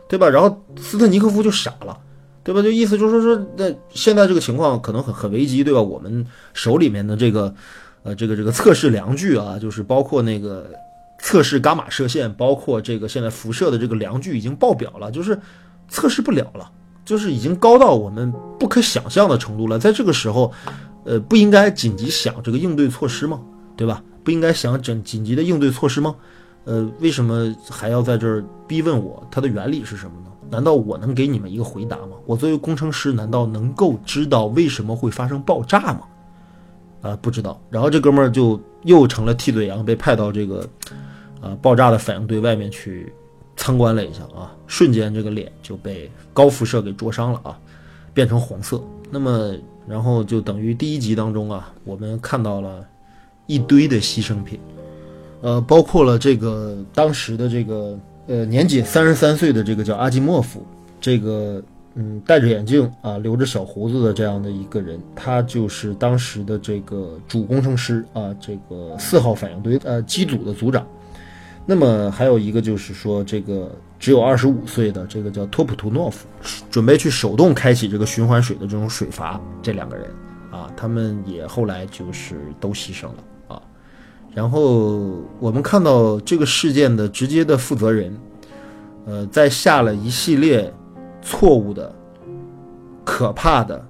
对吧？然后斯特尼科夫就傻了，对吧？就意思就是说说，那现在这个情况可能很很危机，对吧？我们手里面的这个。呃，这个这个测试量具啊，就是包括那个测试伽马射线，包括这个现在辐射的这个量具已经爆表了，就是测试不了了，就是已经高到我们不可想象的程度了。在这个时候，呃，不应该紧急想这个应对措施吗？对吧？不应该想紧紧急的应对措施吗？呃，为什么还要在这儿逼问我它的原理是什么呢？难道我能给你们一个回答吗？我作为工程师，难道能够知道为什么会发生爆炸吗？啊，不知道。然后这哥们儿就又成了替罪羊，被派到这个，啊，爆炸的反应堆外面去参观了一下啊，瞬间这个脸就被高辐射给灼伤了啊，变成红色。那么，然后就等于第一集当中啊，我们看到了一堆的牺牲品，呃，包括了这个当时的这个呃年仅三十三岁的这个叫阿基莫夫，这个。嗯，戴着眼镜啊，留着小胡子的这样的一个人，他就是当时的这个主工程师啊，这个四号反应堆呃机组的组长。那么还有一个就是说，这个只有二十五岁的这个叫托普图诺夫，准备去手动开启这个循环水的这种水阀。这两个人啊，他们也后来就是都牺牲了啊。然后我们看到这个事件的直接的负责人，呃，在下了一系列。错误的、可怕的、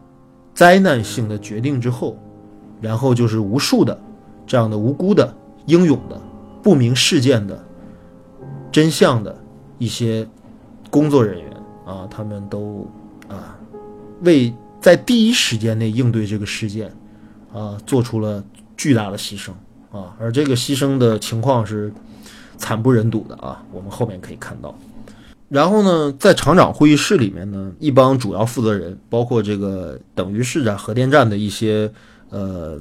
灾难性的决定之后，然后就是无数的这样的无辜的、英勇的、不明事件的真相的一些工作人员啊，他们都啊为在第一时间内应对这个事件啊做出了巨大的牺牲啊，而这个牺牲的情况是惨不忍睹的啊，我们后面可以看到。然后呢，在厂长会议室里面呢，一帮主要负责人，包括这个等于是在核电站的一些呃，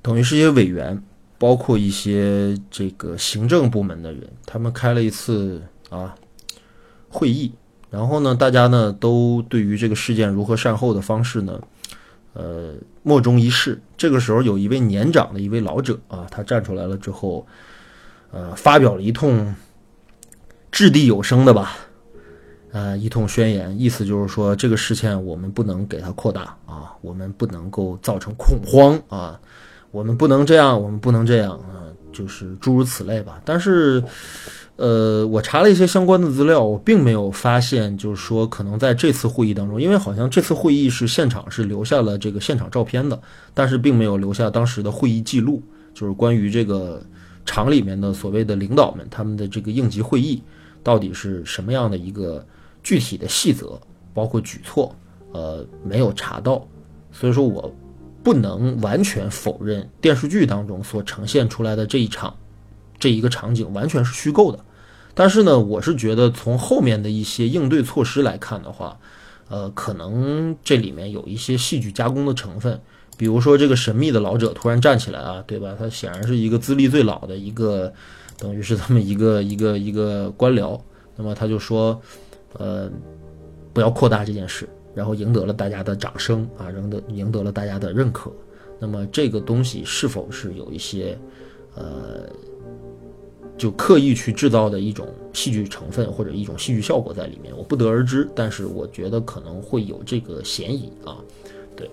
等于是一些委员，包括一些这个行政部门的人，他们开了一次啊会议。然后呢，大家呢都对于这个事件如何善后的方式呢，呃，莫衷一是。这个时候，有一位年长的一位老者啊，他站出来了之后，呃，发表了一通。掷地有声的吧，呃，一通宣言，意思就是说，这个事件我们不能给它扩大啊，我们不能够造成恐慌啊，我们不能这样，我们不能这样啊，就是诸如此类吧。但是，呃，我查了一些相关的资料，我并没有发现，就是说可能在这次会议当中，因为好像这次会议是现场是留下了这个现场照片的，但是并没有留下当时的会议记录，就是关于这个厂里面的所谓的领导们他们的这个应急会议到底是什么样的一个具体的细则，包括举措，呃，没有查到，所以说我不能完全否认电视剧当中所呈现出来的这一场这一个场景完全是虚构的。但是呢，我是觉得从后面的一些应对措施来看的话，呃，可能这里面有一些戏剧加工的成分。比如说这个神秘的老者突然站起来啊，对吧？他显然是一个资历最老的一个，等于是这么一个 [LAUGHS] 一个一个官僚。那么他就说，呃，不要扩大这件事，然后赢得了大家的掌声啊，赢得赢得了大家的认可。那么这个东西是否是有一些，呃？就刻意去制造的一种戏剧成分或者一种戏剧效果在里面，我不得而知，但是我觉得可能会有这个嫌疑啊。对，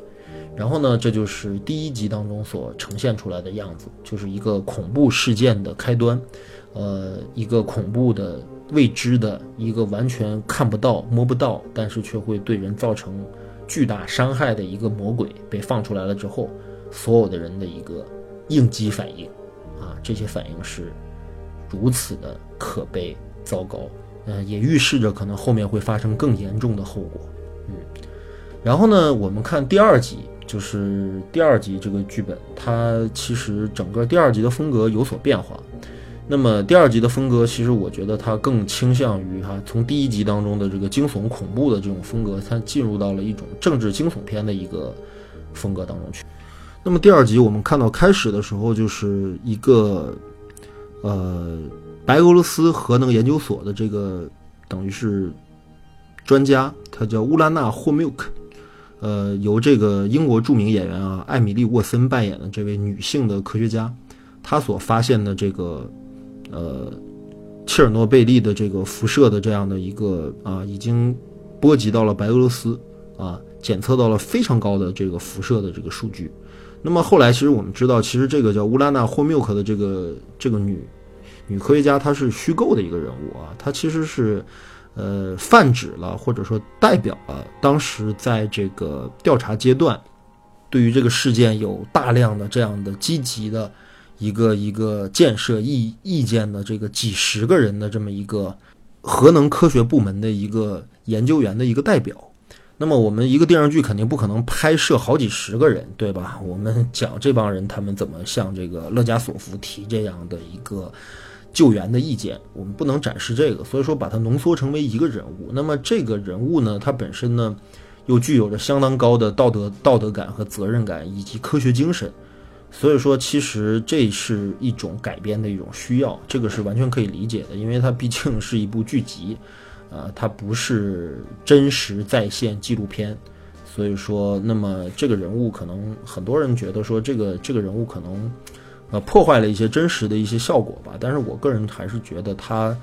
然后呢，这就是第一集当中所呈现出来的样子，就是一个恐怖事件的开端，呃，一个恐怖的未知的一个完全看不到摸不到，但是却会对人造成巨大伤害的一个魔鬼被放出来了之后，所有的人的一个应激反应啊，这些反应是。如此的可悲糟糕，嗯，也预示着可能后面会发生更严重的后果，嗯。然后呢，我们看第二集，就是第二集这个剧本，它其实整个第二集的风格有所变化。那么第二集的风格，其实我觉得它更倾向于哈，从第一集当中的这个惊悚恐怖的这种风格，它进入到了一种政治惊悚片的一个风格当中去。那么第二集我们看到开始的时候，就是一个。呃，白俄罗斯核能研究所的这个等于是专家，他叫乌拉纳霍缪克，呃，由这个英国著名演员啊艾米丽沃森扮演的这位女性的科学家，她所发现的这个呃切尔诺贝利的这个辐射的这样的一个啊，已经波及到了白俄罗斯啊，检测到了非常高的这个辐射的这个数据。那么后来，其实我们知道，其实这个叫乌拉娜霍缪克的这个这个女女科学家，她是虚构的一个人物啊，她其实是呃泛指了或者说代表了当时在这个调查阶段，对于这个事件有大量的这样的积极的一个一个建设意意见的这个几十个人的这么一个核能科学部门的一个研究员的一个代表。那么我们一个电视剧肯定不可能拍摄好几十个人，对吧？我们讲这帮人他们怎么向这个勒加索夫提这样的一个救援的意见，我们不能展示这个，所以说把它浓缩成为一个人物。那么这个人物呢，他本身呢又具有着相当高的道德道德感和责任感以及科学精神，所以说其实这是一种改编的一种需要，这个是完全可以理解的，因为它毕竟是一部剧集。呃，它不是真实在线纪录片，所以说，那么这个人物可能很多人觉得说这个这个人物可能，呃，破坏了一些真实的一些效果吧。但是我个人还是觉得他，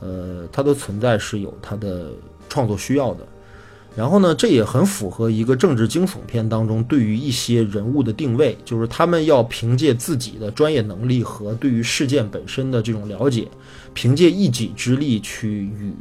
呃，他的存在是有他的创作需要的。然后呢，这也很符合一个政治惊悚片当中对于一些人物的定位，就是他们要凭借自己的专业能力和对于事件本身的这种了解，凭借一己之力去与。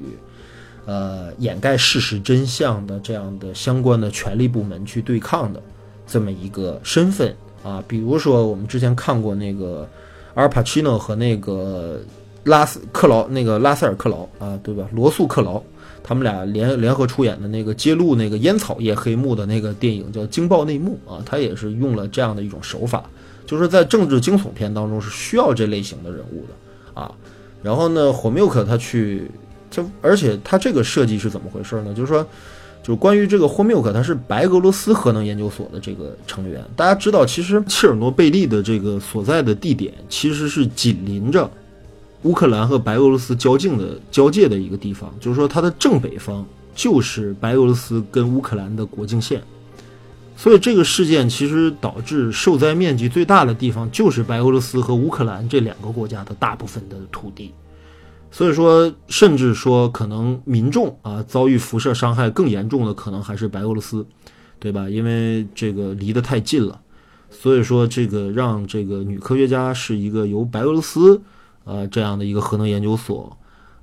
呃，掩盖事实真相的这样的相关的权力部门去对抗的这么一个身份啊，比如说我们之前看过那个阿尔帕奇诺和那个拉斯克劳那个拉塞尔克劳啊，对吧？罗素克劳他们俩联联合出演的那个揭露那个烟草业黑幕的那个电影叫《惊爆内幕》啊，他也是用了这样的一种手法，就是在政治惊悚片当中是需要这类型的人物的啊。然后呢，火缪克他去。就而且他这个设计是怎么回事呢？就是说，就关于这个霍缪克，他是白俄罗斯核能研究所的这个成员。大家知道，其实切尔诺贝利的这个所在的地点其实是紧邻着乌克兰和白俄罗斯交境的交界的一个地方。就是说，它的正北方就是白俄罗斯跟乌克兰的国境线。所以这个事件其实导致受灾面积最大的地方就是白俄罗斯和乌克兰这两个国家的大部分的土地。所以说，甚至说，可能民众啊遭遇辐射伤害更严重的，可能还是白俄罗斯，对吧？因为这个离得太近了。所以说，这个让这个女科学家是一个由白俄罗斯，呃，这样的一个核能研究所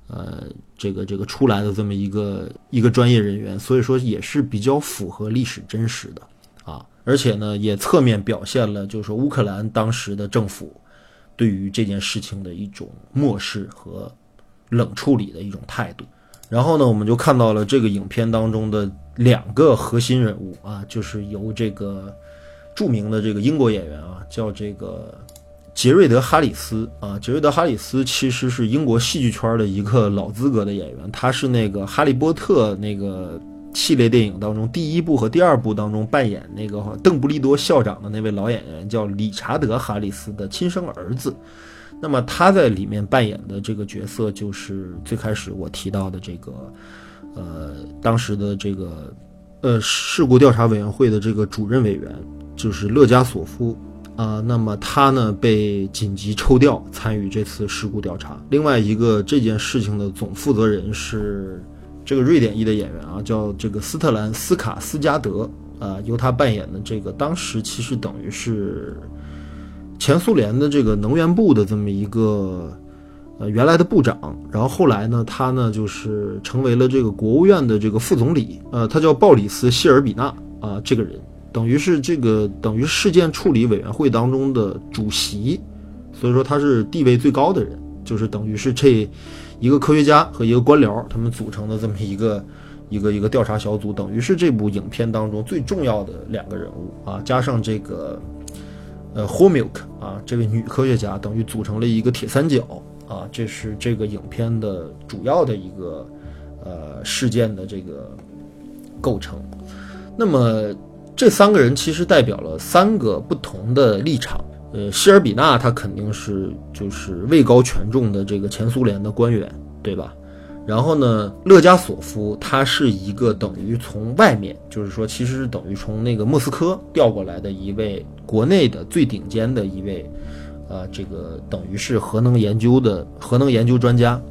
呃，这个这个出来的这么一个一个专业人员，所以说也是比较符合历史真实的啊，而且呢，也侧面表现了就是说乌克兰当时的政府对于这件事情的一种漠视和冷处理的一种态度。然后呢，我们就看到了这个影片当中的两个核心人物啊，就是由这个著名的这个英国演员啊，叫这个。杰瑞德·哈里斯啊，杰瑞德·哈里斯其实是英国戏剧圈的一个老资格的演员，他是那个《哈利波特》那个系列电影当中第一部和第二部当中扮演那个邓布利多校长的那位老演员，叫理查德·哈里斯的亲生儿子。那么他在里面扮演的这个角色，就是最开始我提到的这个，呃，当时的这个，呃，事故调查委员会的这个主任委员，就是勒加索夫。啊，那么他呢被紧急抽调参与这次事故调查。另外一个这件事情的总负责人是这个瑞典裔的演员啊，叫这个斯特兰斯卡斯加德啊，由他扮演的这个当时其实等于是前苏联的这个能源部的这么一个呃原来的部长，然后后来呢他呢就是成为了这个国务院的这个副总理，呃，他叫鲍里斯谢尔比纳啊，这个人。等于是这个等于事件处理委员会当中的主席，所以说他是地位最高的人，就是等于是这一个科学家和一个官僚他们组成的这么一个一个一个调查小组，等于是这部影片当中最重要的两个人物啊，加上这个呃 Homilk 啊这位女科学家，等于组成了一个铁三角啊，这是这个影片的主要的一个呃事件的这个构成，那么。这三个人其实代表了三个不同的立场。呃，希尔比纳他肯定是就是位高权重的这个前苏联的官员，对吧？然后呢，勒加索夫他是一个等于从外面，就是说其实是等于从那个莫斯科调过来的一位国内的最顶尖的一位，呃，这个等于是核能研究的核能研究专家。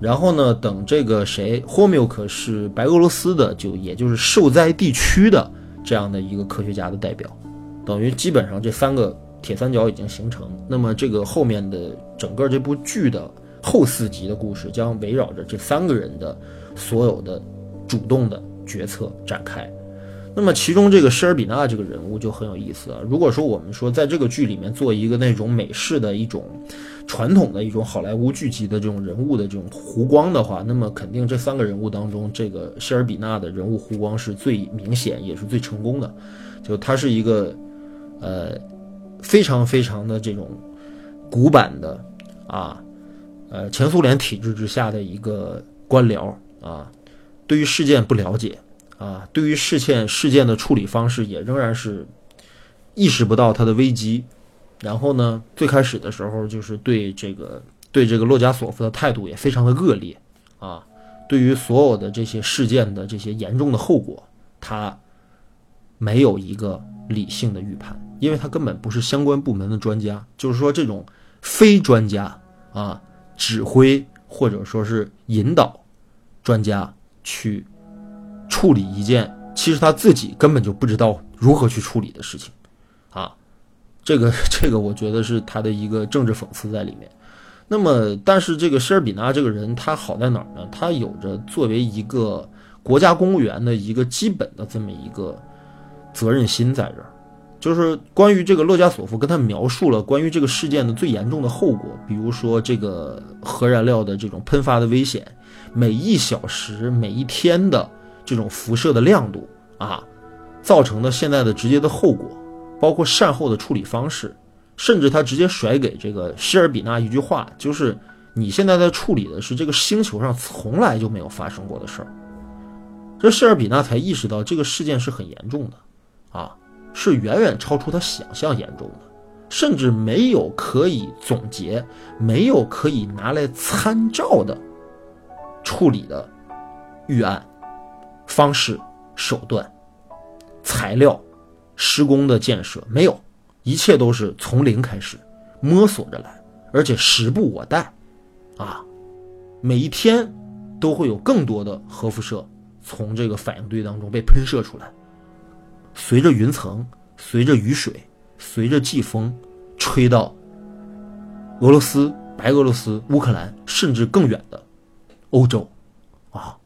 然后呢，等这个谁霍缪克是白俄罗斯的，就也就是受灾地区的。这样的一个科学家的代表，等于基本上这三个铁三角已经形成。那么这个后面的整个这部剧的后四集的故事将围绕着这三个人的所有的主动的决策展开。那么其中这个施尔比纳这个人物就很有意思啊。如果说我们说在这个剧里面做一个那种美式的一种传统的一种好莱坞剧集的这种人物的这种弧光的话，那么肯定这三个人物当中，这个施尔比纳的人物弧光是最明显也是最成功的。就他是一个呃非常非常的这种古板的啊呃前苏联体制之下的一个官僚啊，对于事件不了解。啊，对于事件事件的处理方式也仍然是意识不到它的危机，然后呢，最开始的时候就是对这个对这个洛加索夫的态度也非常的恶劣啊，对于所有的这些事件的这些严重的后果，他没有一个理性的预判，因为他根本不是相关部门的专家，就是说这种非专家啊，指挥或者说是引导专家去。处理一件其实他自己根本就不知道如何去处理的事情，啊，这个这个我觉得是他的一个政治讽刺在里面。那么，但是这个施尔比纳这个人他好在哪儿呢？他有着作为一个国家公务员的一个基本的这么一个责任心在这儿。就是关于这个洛加索夫跟他描述了关于这个事件的最严重的后果，比如说这个核燃料的这种喷发的危险，每一小时、每一天的。这种辐射的亮度啊，造成的现在的直接的后果，包括善后的处理方式，甚至他直接甩给这个希尔比纳一句话，就是你现在在处理的是这个星球上从来就没有发生过的事儿。这希尔比纳才意识到这个事件是很严重的，啊，是远远超出他想象严重的，甚至没有可以总结、没有可以拿来参照的处理的预案。方式、手段、材料、施工的建设没有，一切都是从零开始摸索着来，而且时不我待，啊，每一天都会有更多的核辐射从这个反应堆当中被喷射出来，随着云层、随着雨水、随着季风，吹到俄罗斯、白俄罗斯、乌克兰，甚至更远的欧洲，啊，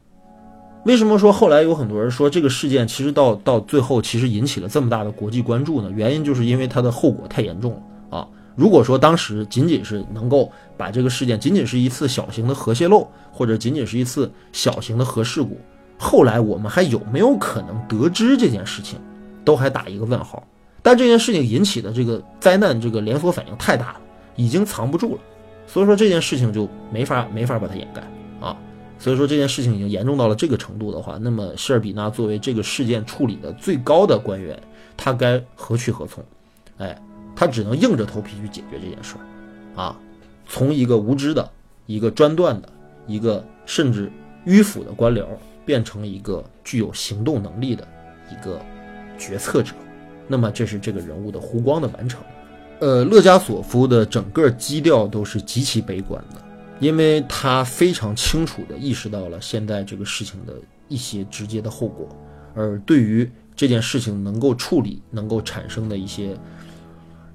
为什么说后来有很多人说这个事件其实到到最后其实引起了这么大的国际关注呢？原因就是因为它的后果太严重了啊！如果说当时仅仅是能够把这个事件仅仅是一次小型的核泄漏，或者仅仅是一次小型的核事故，后来我们还有没有可能得知这件事情，都还打一个问号。但这件事情引起的这个灾难，这个连锁反应太大了，已经藏不住了，所以说这件事情就没法没法把它掩盖啊。所以说这件事情已经严重到了这个程度的话，那么希尔比纳作为这个事件处理的最高的官员，他该何去何从？哎，他只能硬着头皮去解决这件事儿啊，从一个无知的、一个专断的、一个甚至迂腐的官僚，变成一个具有行动能力的一个决策者。那么这是这个人物的弧光的完成，呃，勒加索夫的整个基调都是极其悲观的，因为他非常清楚地意识到了现在这个事情的一些直接的后果，而对于这件事情能够处理、能够产生的一些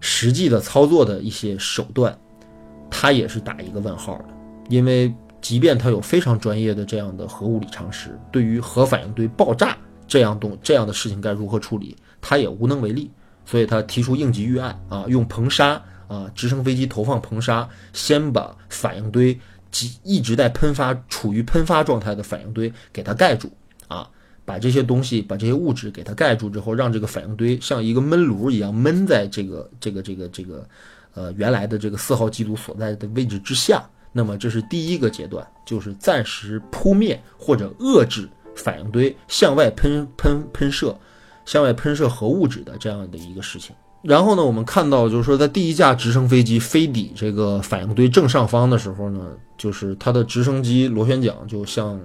实际的操作的一些手段，他也是打一个问号的，因为即便他有非常专业的这样的核物理常识，对于核反应堆爆炸这样动这样的事情该如何处理？他也无能为力，所以他提出应急预案啊，用硼砂啊，直升飞机投放硼砂，先把反应堆及一直在喷发、处于喷发状态的反应堆给它盖住啊，把这些东西、把这些物质给它盖住之后，让这个反应堆像一个闷炉一样闷在这个、这个、这个、这个，呃，原来的这个四号机组所在的位置之下。那么这是第一个阶段，就是暂时扑灭或者遏制反应堆向外喷喷喷射。向外喷射核物质的这样的一个事情，然后呢，我们看到就是说，在第一架直升飞机飞抵这个反应堆正上方的时候呢，就是它的直升机螺旋桨就像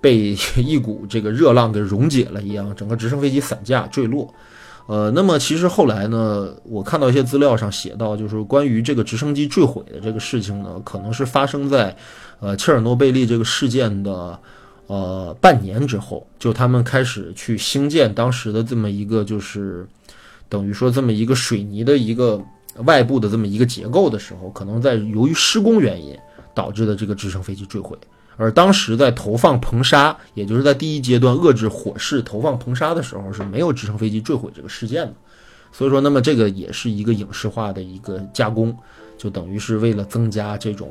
被一股这个热浪给溶解了一样，整个直升飞机散架坠落。呃，那么其实后来呢，我看到一些资料上写到，就是关于这个直升机坠毁的这个事情呢，可能是发生在呃切尔诺贝利这个事件的。呃，半年之后，就他们开始去兴建当时的这么一个，就是等于说这么一个水泥的一个外部的这么一个结构的时候，可能在由于施工原因导致的这个直升飞机坠毁。而当时在投放硼砂，也就是在第一阶段遏制火势投放硼砂的时候，是没有直升飞机坠毁这个事件的。所以说，那么这个也是一个影视化的一个加工，就等于是为了增加这种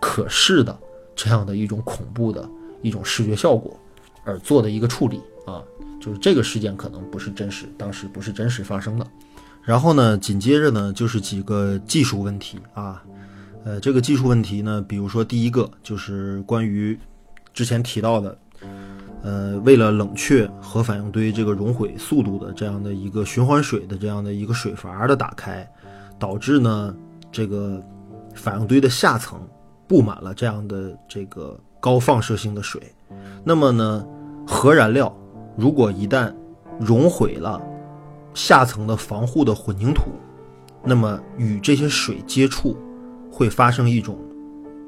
可视的这样的一种恐怖的。一种视觉效果而做的一个处理啊，就是这个事件可能不是真实，当时不是真实发生的。然后呢，紧接着呢就是几个技术问题啊，呃，这个技术问题呢，比如说第一个就是关于之前提到的，呃，为了冷却核反应堆这个熔毁速度的这样的一个循环水的这样的一个水阀的打开，导致呢这个反应堆的下层布满了这样的这个。高放射性的水，那么呢，核燃料如果一旦熔毁了下层的防护的混凝土，那么与这些水接触会发生一种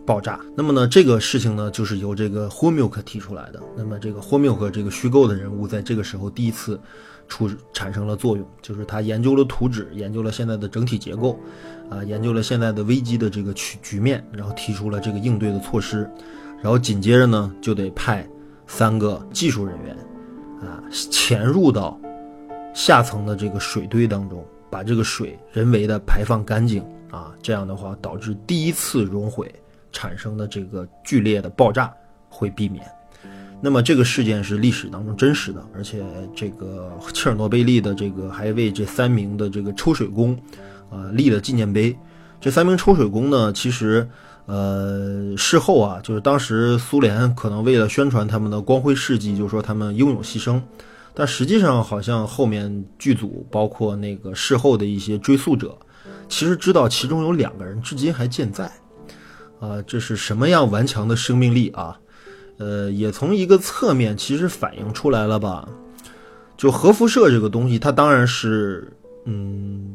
爆炸。那么呢，这个事情呢，就是由这个霍缪克提出来的。那么这个霍缪克这个虚构的人物，在这个时候第一次出产生了作用，就是他研究了图纸，研究了现在的整体结构，啊，研究了现在的危机的这个局局面，然后提出了这个应对的措施。然后紧接着呢，就得派三个技术人员，啊，潜入到下层的这个水堆当中，把这个水人为的排放干净啊。这样的话，导致第一次熔毁产生的这个剧烈的爆炸会避免。那么这个事件是历史当中真实的，而且这个切尔诺贝利的这个还为这三名的这个抽水工，啊，立了纪念碑。这三名抽水工呢，其实。呃，事后啊，就是当时苏联可能为了宣传他们的光辉事迹，就说他们英勇牺牲，但实际上好像后面剧组包括那个事后的一些追溯者，其实知道其中有两个人至今还健在，啊，这是什么样顽强的生命力啊？呃，也从一个侧面其实反映出来了吧？就核辐射这个东西，它当然是，嗯。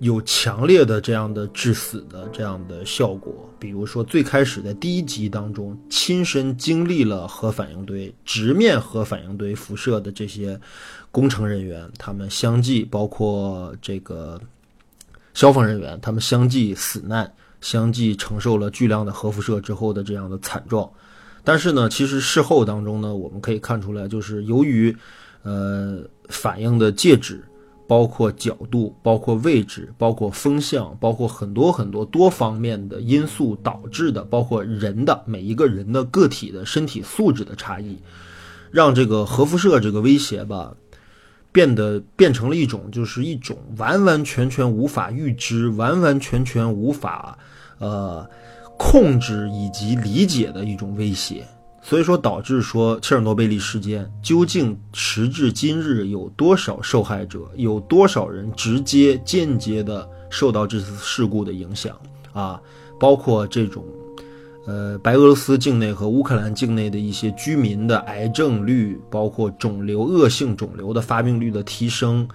有强烈的这样的致死的这样的效果，比如说最开始在第一集当中亲身经历了核反应堆直面核反应堆辐射的这些工程人员，他们相继包括这个消防人员，他们相继死难，相继承受了巨量的核辐射之后的这样的惨状。但是呢，其实事后当中呢，我们可以看出来，就是由于呃反应的介质。包括角度，包括位置，包括风向，包括很多很多多方面的因素导致的，包括人的每一个人的个体的身体素质的差异，让这个核辐射这个威胁吧，变得变成了一种就是一种完完全全无法预知、完完全全无法呃控制以及理解的一种威胁。所以说，导致说切尔诺贝利事件究竟时至今日有多少受害者，有多少人直接、间接的受到这次事故的影响啊？包括这种，呃，白俄罗斯境内和乌克兰境内的一些居民的癌症率，包括肿瘤、恶性肿瘤的发病率的提升，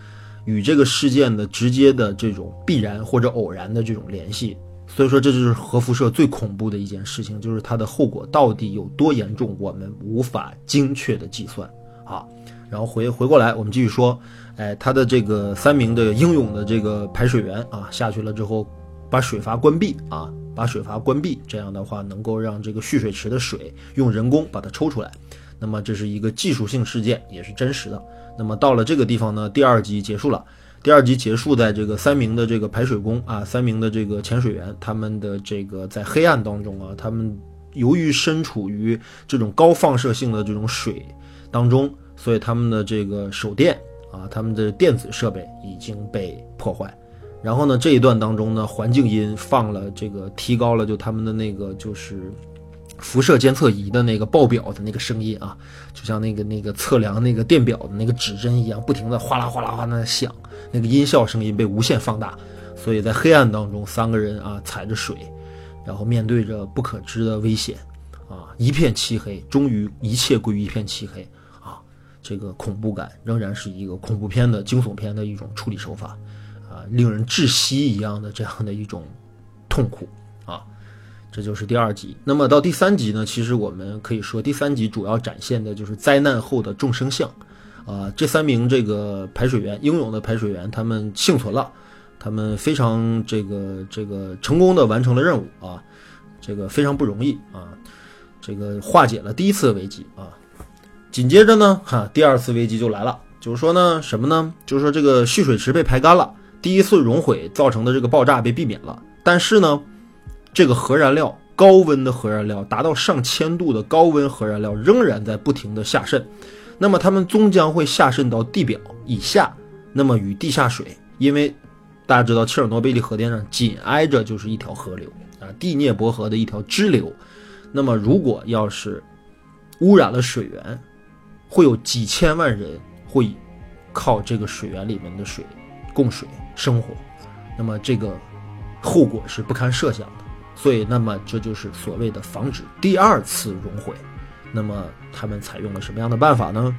与这个事件的直接的这种必然或者偶然的这种联系。所以说，这就是核辐射最恐怖的一件事情，就是它的后果到底有多严重，我们无法精确的计算啊。然后回回过来，我们继续说，哎，它的这个三名的英勇的这个排水员啊，下去了之后，把水阀关闭啊，把水阀关闭，这样的话能够让这个蓄水池的水用人工把它抽出来。那么这是一个技术性事件，也是真实的。那么到了这个地方呢，第二集结束了。第二集结束在这个三名的这个排水工啊，三名的这个潜水员，他们的这个在黑暗当中啊，他们由于身处于这种高放射性的这种水当中，所以他们的这个手电啊，他们的电子设备已经被破坏。然后呢，这一段当中呢，环境音放了这个提高了，就他们的那个就是。辐射监测仪的那个报表的那个声音啊，就像那个那个测量那个电表的那个指针一样，不停的哗啦哗啦哗啦响，那个音效声音被无限放大。所以在黑暗当中，三个人啊踩着水，然后面对着不可知的危险，啊一片漆黑，终于一切归于一片漆黑啊，这个恐怖感仍然是一个恐怖片的惊悚片的一种处理手法，啊令人窒息一样的这样的一种痛苦。啊这就是第二集。那么到第三集呢？其实我们可以说，第三集主要展现的就是灾难后的众生相。啊，这三名这个排水员，英勇的排水员，他们幸存了，他们非常这个这个成功的完成了任务啊，这个非常不容易啊，这个化解了第一次危机啊。紧接着呢，哈，第二次危机就来了，就是说呢，什么呢？就是说这个蓄水池被排干了，第一次熔毁造成的这个爆炸被避免了，但是呢。这个核燃料，高温的核燃料，达到上千度的高温核燃料仍然在不停的下渗，那么它们终将会下渗到地表以下，那么与地下水，因为大家知道切尔诺贝利核电站紧挨着就是一条河流啊，第聂伯河的一条支流，那么如果要是污染了水源，会有几千万人会靠这个水源里面的水供水生活，那么这个后果是不堪设想的。所以，那么这就是所谓的防止第二次熔毁。那么，他们采用了什么样的办法呢？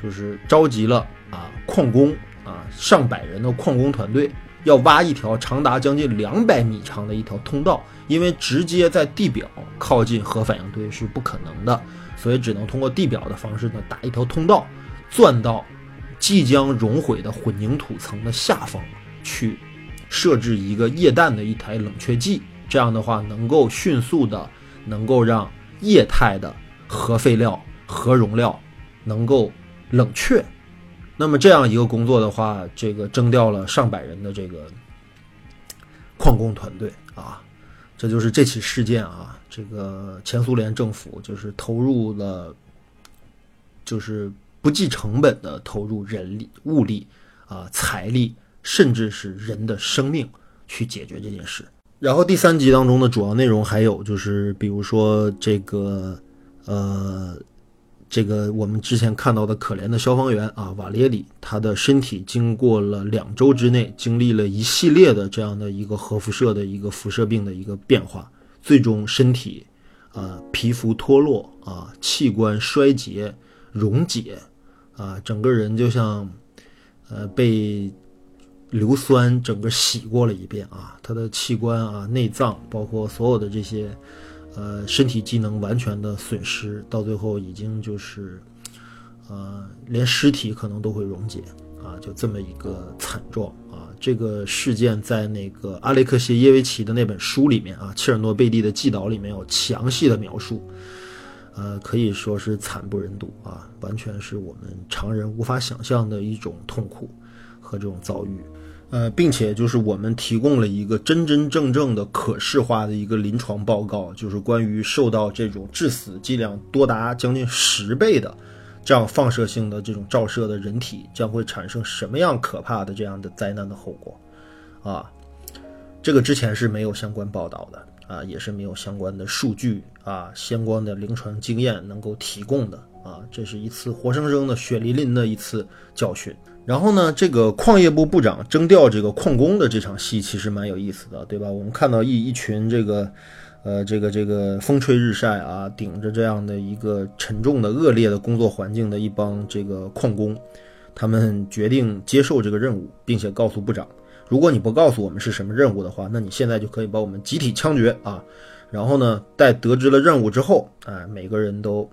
就是召集了啊矿工啊上百人的矿工团队，要挖一条长达将近两百米长的一条通道。因为直接在地表靠近核反应堆是不可能的，所以只能通过地表的方式呢打一条通道，钻到即将熔毁的混凝土层的下方去，设置一个液氮的一台冷却剂。这样的话，能够迅速的，能够让液态的核废料、核容料能够冷却。那么这样一个工作的话，这个征调了上百人的这个矿工团队啊，这就是这起事件啊，这个前苏联政府就是投入了，就是不计成本的投入人力、物力啊、财力，甚至是人的生命去解决这件事。然后第三集当中的主要内容还有就是，比如说这个，呃，这个我们之前看到的可怜的消防员啊，瓦列里，他的身体经过了两周之内，经历了一系列的这样的一个核辐射的一个辐射病的一个变化，最终身体，啊，皮肤脱落啊，器官衰竭溶解，啊，整个人就像，呃，被。硫酸整个洗过了一遍啊，他的器官啊、内脏，包括所有的这些，呃，身体机能完全的损失，到最后已经就是，呃，连尸体可能都会溶解啊，就这么一个惨状啊。这个事件在那个阿列克谢耶维奇的那本书里面啊，《切尔诺贝利的祭祷》里面有详细的描述呃，可以说是惨不忍睹啊，完全是我们常人无法想象的一种痛苦和这种遭遇。呃，并且就是我们提供了一个真真正正的可视化的一个临床报告，就是关于受到这种致死剂量多达将近十倍的这样放射性的这种照射的人体将会产生什么样可怕的这样的灾难的后果啊！这个之前是没有相关报道的啊，也是没有相关的数据啊，相关的临床经验能够提供的啊，这是一次活生生的血淋淋的一次教训。然后呢，这个矿业部部长征调这个矿工的这场戏其实蛮有意思的，对吧？我们看到一一群这个，呃，这个这个风吹日晒啊，顶着这样的一个沉重的恶劣的工作环境的一帮这个矿工，他们决定接受这个任务，并且告诉部长，如果你不告诉我们是什么任务的话，那你现在就可以把我们集体枪决啊！然后呢，在得知了任务之后，哎，每个人都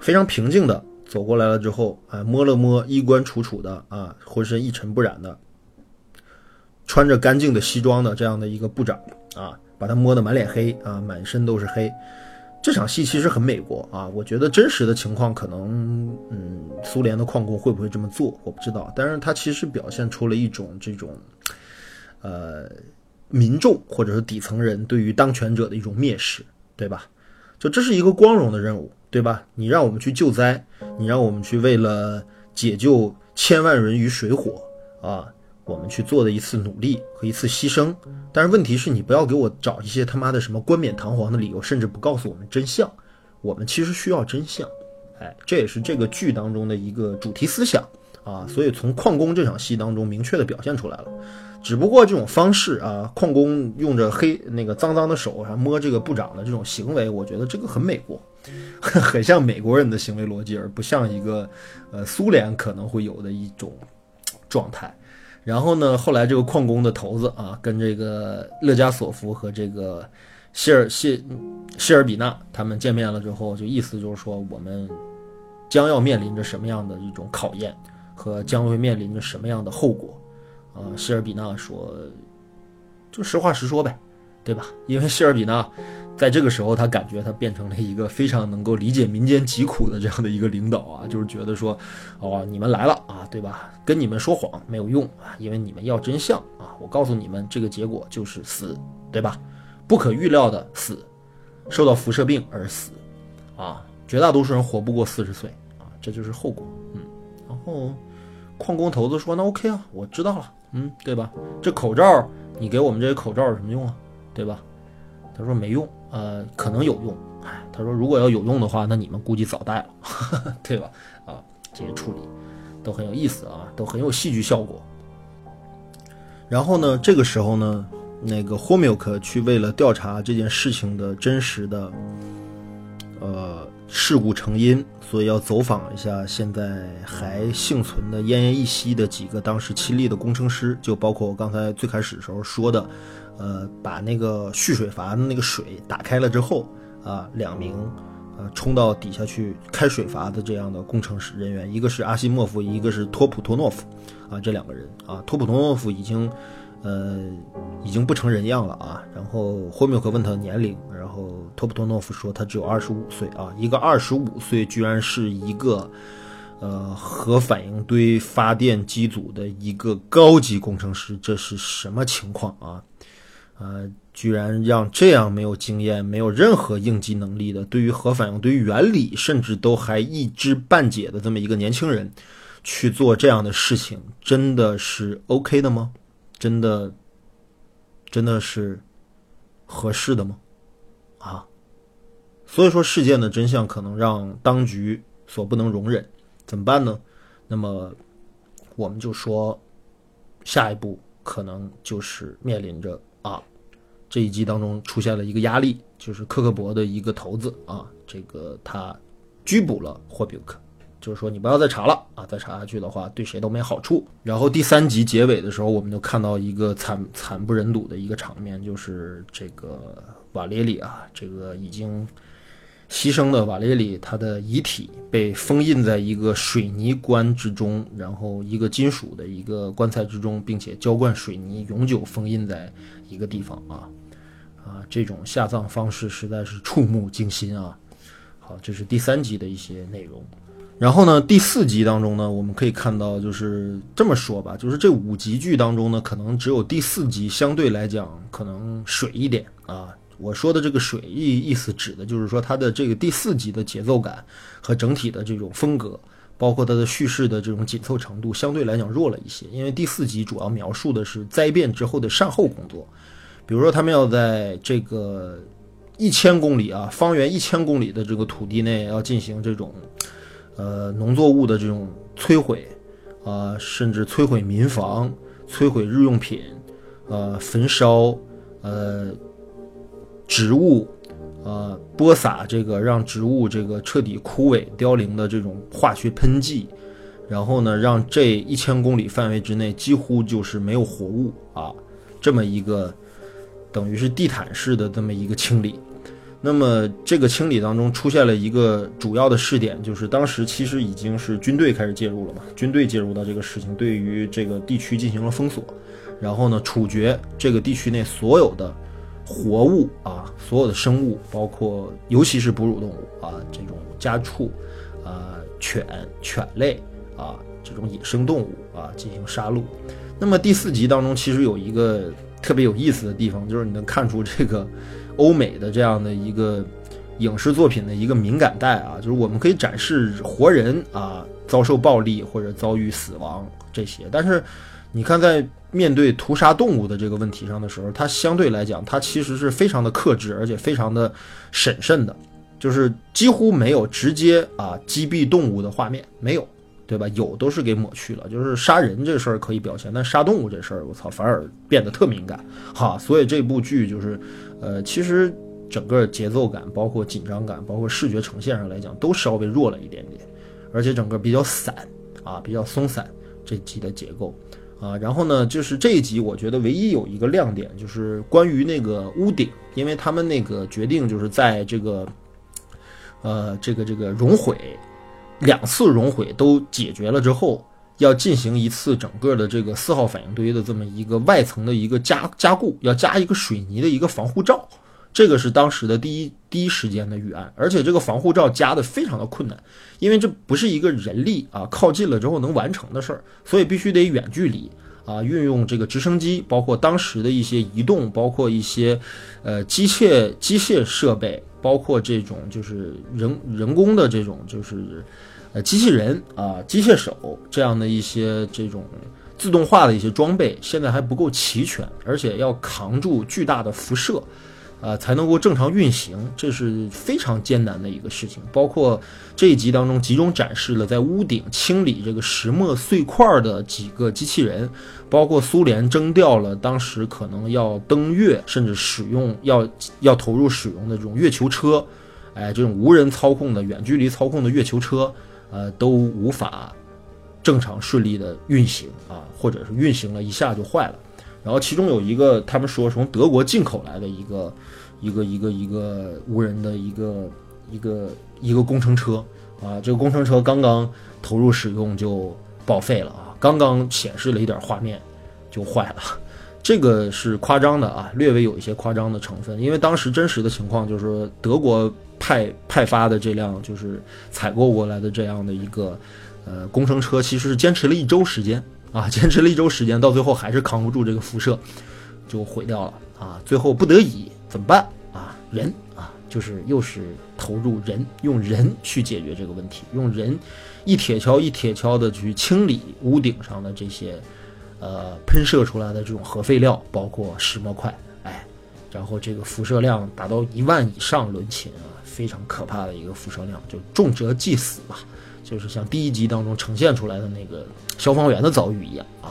非常平静的。走过来了之后，啊，摸了摸衣冠楚楚的啊，浑身一尘不染的，穿着干净的西装的这样的一个部长啊，把他摸得满脸黑啊，满身都是黑。这场戏其实很美国啊，我觉得真实的情况可能，嗯，苏联的矿工会不会这么做，我不知道。但是他其实表现出了一种这种，呃，民众或者是底层人对于当权者的一种蔑视，对吧？就这是一个光荣的任务。对吧？你让我们去救灾，你让我们去为了解救千万人于水火啊，我们去做的一次努力和一次牺牲。但是问题是你不要给我找一些他妈的什么冠冕堂皇的理由，甚至不告诉我们真相。我们其实需要真相，哎，这也是这个剧当中的一个主题思想啊。所以从矿工这场戏当中明确的表现出来了。只不过这种方式啊，矿工用着黑那个脏脏的手啊摸这个部长的这种行为，我觉得这个很美国。[LAUGHS] 很像美国人的行为逻辑，而不像一个呃苏联可能会有的一种状态。然后呢，后来这个矿工的头子啊，跟这个勒加索夫和这个谢尔谢谢尔比纳他们见面了之后，就意思就是说，我们将要面临着什么样的一种考验，和将会面临着什么样的后果啊？谢尔比纳说，就实话实说呗，对吧？因为谢尔比呢。在这个时候，他感觉他变成了一个非常能够理解民间疾苦的这样的一个领导啊，就是觉得说，哦，你们来了啊，对吧？跟你们说谎没有用啊，因为你们要真相啊。我告诉你们，这个结果就是死，对吧？不可预料的死，受到辐射病而死，啊，绝大多数人活不过四十岁啊，这就是后果。嗯，然后矿工头子说，那 OK 啊，我知道了，嗯，对吧？这口罩，你给我们这些口罩有什么用啊？对吧？他说没用。呃，可能有用，哎，他说如果要有用的话，那你们估计早带了，[LAUGHS] 对吧？啊，这些处理都很有意思啊，都很有戏剧效果。然后呢，这个时候呢，那个霍米克去为了调查这件事情的真实的呃事故成因，所以要走访一下现在还幸存的奄奄一息的几个当时亲历的工程师，就包括我刚才最开始的时候说的。呃，把那个蓄水阀的那个水打开了之后，啊，两名呃冲到底下去开水阀的这样的工程师人员，一个是阿西莫夫，一个是托普托诺夫，啊，这两个人啊，托普托诺夫已经呃已经不成人样了啊。然后霍米克问他的年龄，然后托普托诺夫说他只有二十五岁啊，一个二十五岁居然是一个呃核反应堆发电机组的一个高级工程师，这是什么情况啊？呃，居然让这样没有经验、没有任何应急能力的，对于核反应堆原理甚至都还一知半解的这么一个年轻人，去做这样的事情，真的是 OK 的吗？真的，真的是合适的吗？啊，所以说事件的真相可能让当局所不能容忍，怎么办呢？那么我们就说，下一步可能就是面临着。这一集当中出现了一个压力，就是克克伯的一个头子啊，这个他拘捕了霍比克，就是说你不要再查了啊，再查下去的话对谁都没好处。然后第三集结尾的时候，我们就看到一个惨惨不忍睹的一个场面，就是这个瓦列里啊，这个已经。牺牲的瓦列里，他的遗体被封印在一个水泥棺之中，然后一个金属的一个棺材之中，并且浇灌水泥，永久封印在一个地方啊啊！这种下葬方式实在是触目惊心啊！好，这是第三集的一些内容。然后呢，第四集当中呢，我们可以看到，就是这么说吧，就是这五集剧当中呢，可能只有第四集相对来讲可能水一点啊。我说的这个水意意思指的就是说它的这个第四集的节奏感和整体的这种风格，包括它的叙事的这种紧凑程度，相对来讲弱了一些。因为第四集主要描述的是灾变之后的善后工作，比如说他们要在这个一千公里啊，方圆一千公里的这个土地内要进行这种。呃，农作物的这种摧毁，啊，甚至摧毁民房、摧毁日用品，呃，焚烧，呃，植物，呃，播撒这个让植物这个彻底枯萎凋零的这种化学喷剂，然后呢，让这一千公里范围之内几乎就是没有活物啊，这么一个等于是地毯式的这么一个清理。那么这个清理当中出现了一个主要的试点，就是当时其实已经是军队开始介入了嘛，军队介入到这个事情，对于这个地区进行了封锁，然后呢处决这个地区内所有的活物啊，所有的生物，包括尤其是哺乳动物啊，这种家畜啊，犬犬类啊，这种野生动物啊进行杀戮。那么第四集当中其实有一个特别有意思的地方，就是你能看出这个。欧美的这样的一个影视作品的一个敏感带啊，就是我们可以展示活人啊遭受暴力或者遭遇死亡这些，但是你看在面对屠杀动物的这个问题上的时候，它相对来讲，它其实是非常的克制，而且非常的审慎的，就是几乎没有直接啊击毙动物的画面，没有，对吧？有都是给抹去了，就是杀人这事儿可以表现，但杀动物这事儿，我操，反而变得特敏感哈。所以这部剧就是。呃，其实整个节奏感、包括紧张感、包括视觉呈现上来讲，都稍微弱了一点点，而且整个比较散啊，比较松散这集的结构啊。然后呢，就是这一集，我觉得唯一有一个亮点，就是关于那个屋顶，因为他们那个决定就是在这个呃这个这个熔毁两次熔毁都解决了之后，要进行一次整个的这个四号反应堆的这么一个外层的一个加加固，要加一个水泥的一个防护罩。这个是当时的第一第一时间的预案，而且这个防护罩加的非常的困难，因为这不是一个人力啊靠近了之后能完成的事儿，所以必须得远距离啊，运用这个直升机，包括当时的一些移动，包括一些呃机械机械设备，包括这种就是人人工的这种就是机器人啊机械手这样的一些这种自动化的一些装备，现在还不够齐全，而且要扛住巨大的辐射。啊，才能够正常运行，这是非常艰难的一个事情。包括这一集当中集中展示了在屋顶清理这个石墨碎块的几个机器人，包括苏联征调了当时可能要登月甚至使用要要投入使用的这种月球车，哎，这种无人操控的远距离操控的月球车，呃，都无法正常顺利的运行啊，或者是运行了一下就坏了。然后其中有一个，他们说从德国进口来的一个，一个一个一个无人的一个一个一个工程车啊，这个工程车刚刚投入使用就报废了啊，刚刚显示了一点画面就坏了，这个是夸张的啊，略微有一些夸张的成分，因为当时真实的情况就是德国派派发的这辆就是采购过来的这样的一个呃工程车，其实是坚持了一周时间。啊，[LAUGHS] 坚持了一周时间，到最后还是扛不住这个辐射，就毁掉了啊！最后不得已怎么办啊？人啊，就是又是投入人，用人去解决这个问题，用人一铁锹一铁锹的去清理屋顶上的这些呃喷射出来的这种核废料，包括石墨块，哎，然后这个辐射量达到一万以上伦琴啊，非常可怕的一个辐射量，就重则即死吧。就是像第一集当中呈现出来的那个消防员的遭遇一样啊，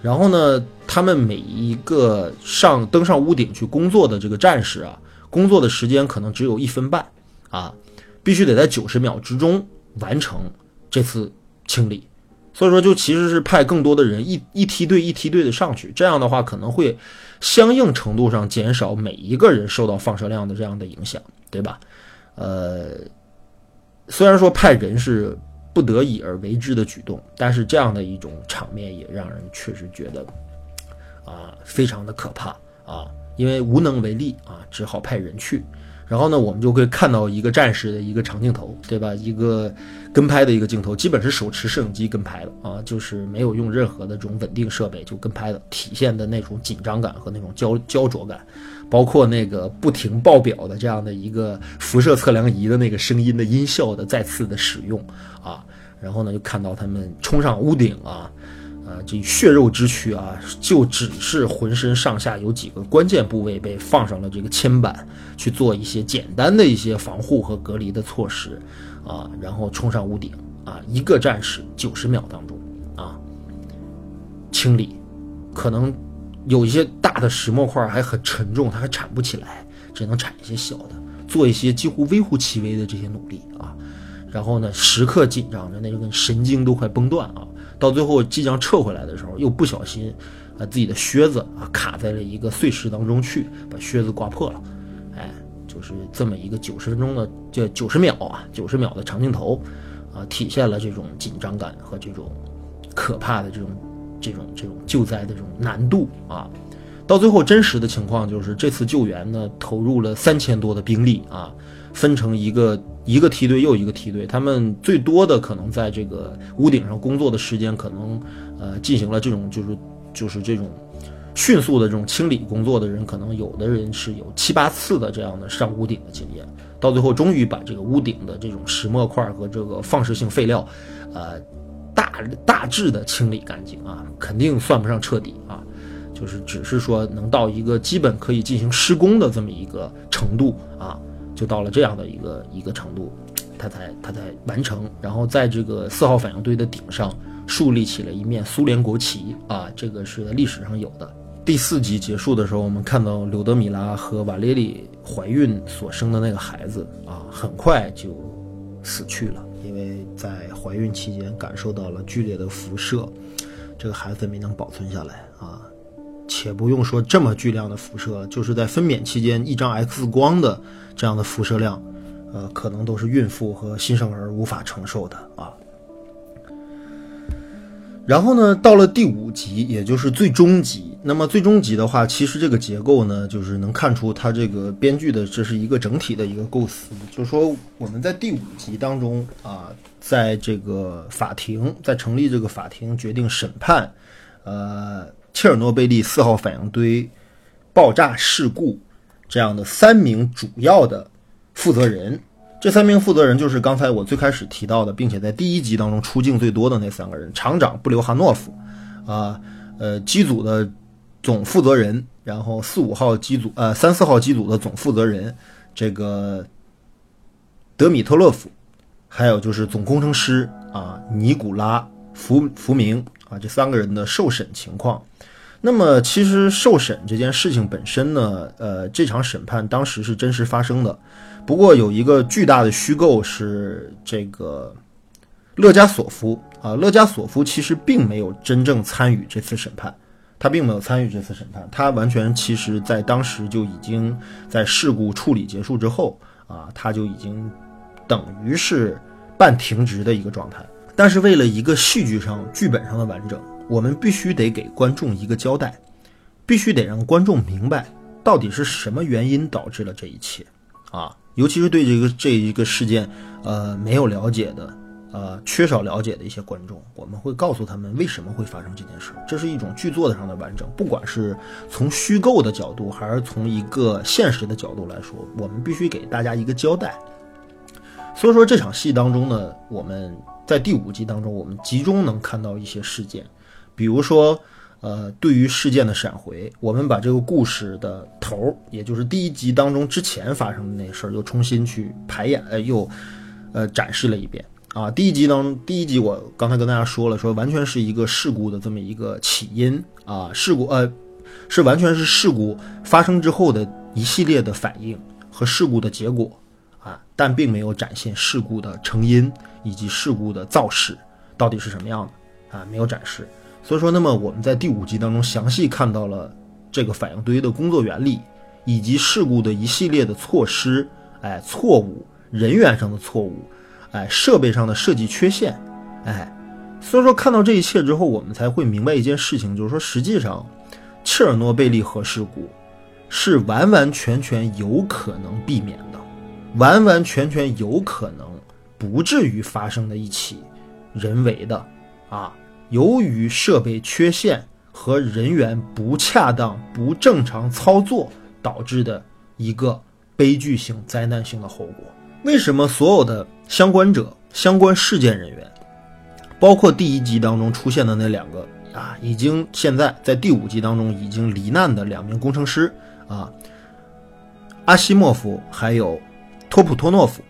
然后呢，他们每一个上登上屋顶去工作的这个战士啊，工作的时间可能只有一分半啊，必须得在九十秒之中完成这次清理，所以说就其实是派更多的人一一梯队一梯队的上去，这样的话可能会相应程度上减少每一个人受到放射量的这样的影响，对吧？呃。虽然说派人是不得已而为之的举动，但是这样的一种场面也让人确实觉得啊非常的可怕啊，因为无能为力啊，只好派人去然后呢，我们就会看到一个战士的一个长镜头，对吧？一个跟拍的一个镜头，基本是手持摄影机跟拍的啊，就是没有用任何的这种稳定设备就跟拍的，体现的那种紧张感和那种焦焦灼感，包括那个不停爆表的这样的一个辐射测量仪的那个声音的音效的再次的使用啊，然后呢，就看到他们冲上屋顶啊。啊，这血肉之躯啊，就只是浑身上下有几个关键部位被放上了这个铅板，去做一些简单的一些防护和隔离的措施，啊，然后冲上屋顶，啊，一个战士九十秒当中，啊，清理，可能有一些大的石墨块还很沉重，它还铲不起来，只能铲一些小的，做一些几乎微乎其微的这些努力啊，然后呢，时刻紧张着，那就跟神经都快崩断啊。到最后即将撤回来的时候，又不小心，啊，自己的靴子啊卡在了一个碎石当中去，把靴子刮破了，哎，就是这么一个九十分钟的这九十秒啊，九十秒的长镜头，啊，体现了这种紧张感和这种可怕的这种这种这种救灾的这种难度啊。到最后真实的情况就是这次救援呢，投入了三千多的兵力啊。分成一个一个梯队又一个梯队，他们最多的可能在这个屋顶上工作的时间，可能呃进行了这种就是就是这种迅速的这种清理工作的人，可能有的人是有七八次的这样的上屋顶的经验，到最后终于把这个屋顶的这种石墨块和这个放射性废料，呃大大致的清理干净啊，肯定算不上彻底啊，就是只是说能到一个基本可以进行施工的这么一个程度啊。就到了这样的一个一个程度，它才它才完成。然后在这个四号反应堆的顶上树立起了一面苏联国旗啊，这个是历史上有的。第四集结束的时候，我们看到柳德米拉和瓦列里怀孕所生的那个孩子啊，很快就死去了，因为在怀孕期间感受到了剧烈的辐射，这个孩子没能保存下来啊。且不用说这么巨量的辐射，就是在分娩期间一张 X 光的这样的辐射量，呃，可能都是孕妇和新生儿无法承受的啊。然后呢，到了第五集，也就是最终集。那么最终集的话，其实这个结构呢，就是能看出它这个编剧的这是一个整体的一个构思。就是说，我们在第五集当中啊，在这个法庭在成立这个法庭决定审判，呃。切尔诺贝利四号反应堆爆炸事故这样的三名主要的负责人，这三名负责人就是刚才我最开始提到的，并且在第一集当中出镜最多的那三个人：厂长布留哈诺夫，啊，呃，机组的总负责人，然后四五号机组，呃，三四号机组的总负责人，这个德米特洛夫，还有就是总工程师啊，尼古拉福福明啊，这三个人的受审情况。那么，其实受审这件事情本身呢，呃，这场审判当时是真实发生的。不过有一个巨大的虚构是这个勒加索夫啊，勒加索夫其实并没有真正参与这次审判，他并没有参与这次审判，他完全其实在当时就已经在事故处理结束之后啊，他就已经等于是半停职的一个状态。但是为了一个戏剧上剧本上的完整。我们必须得给观众一个交代，必须得让观众明白到底是什么原因导致了这一切，啊，尤其是对这个这一个事件，呃，没有了解的，呃，缺少了解的一些观众，我们会告诉他们为什么会发生这件事。这是一种剧作上的完整，不管是从虚构的角度，还是从一个现实的角度来说，我们必须给大家一个交代。所以说这场戏当中呢，我们在第五集当中，我们集中能看到一些事件。比如说，呃，对于事件的闪回，我们把这个故事的头儿，也就是第一集当中之前发生的那事儿，又重新去排演，呃，又呃展示了一遍。啊，第一集当中第一集我刚才跟大家说了，说完全是一个事故的这么一个起因啊，事故呃是完全是事故发生之后的一系列的反应和事故的结果啊，但并没有展现事故的成因以及事故的造势到底是什么样的啊，没有展示。所以说，那么我们在第五集当中详细看到了这个反应堆的工作原理，以及事故的一系列的措施，哎，错误，人员上的错误，哎，设备上的设计缺陷，哎，所以说看到这一切之后，我们才会明白一件事情，就是说实际上，切尔诺贝利核事故，是完完全全有可能避免的，完完全全有可能不至于发生的一起人为的啊，由于设备缺陷和人员不恰当、不正常操作导致的一个悲剧性、灾难性的后果。为什么所有的相关者、相关事件人员，包括第一集当中出现的那两个啊，已经现在在第五集当中已经罹难的两名工程师啊，阿西莫夫还有托普托诺夫，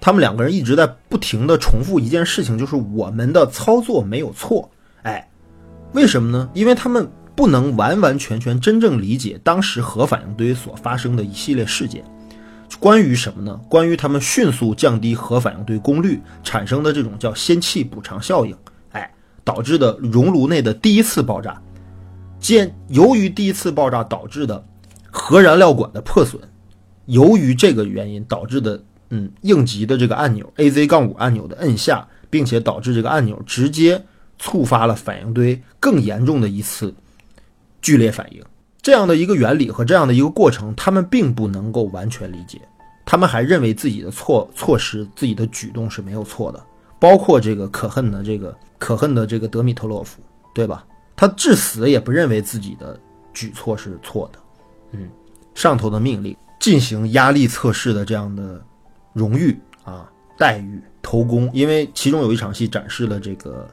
他们两个人一直在不停的重复一件事情，就是我们的操作没有错。哎，为什么呢？因为他们不能完完全全真正理解当时核反应堆所发生的一系列事件。关于什么呢？关于他们迅速降低核反应堆功率产生的这种叫氙气补偿效应，哎，导致的熔炉内的第一次爆炸，见由于第一次爆炸导致的核燃料管的破损，由于这个原因导致的，嗯，应急的这个按钮 A Z 杠五按钮的摁下，并且导致这个按钮直接触发了反应堆更严重的一次剧烈反应。这样的一个原理和这样的一个过程，他们并不能够完全理解，他们还认为自己的错措施、自己的举动是没有错的。包括这个可恨的这个可恨的这个德米特洛夫，对吧？他至死也不认为自己的举措是错的。嗯，上头的命令进行压力测试的这样的荣誉啊待遇头功，因为其中有一场戏展示了这个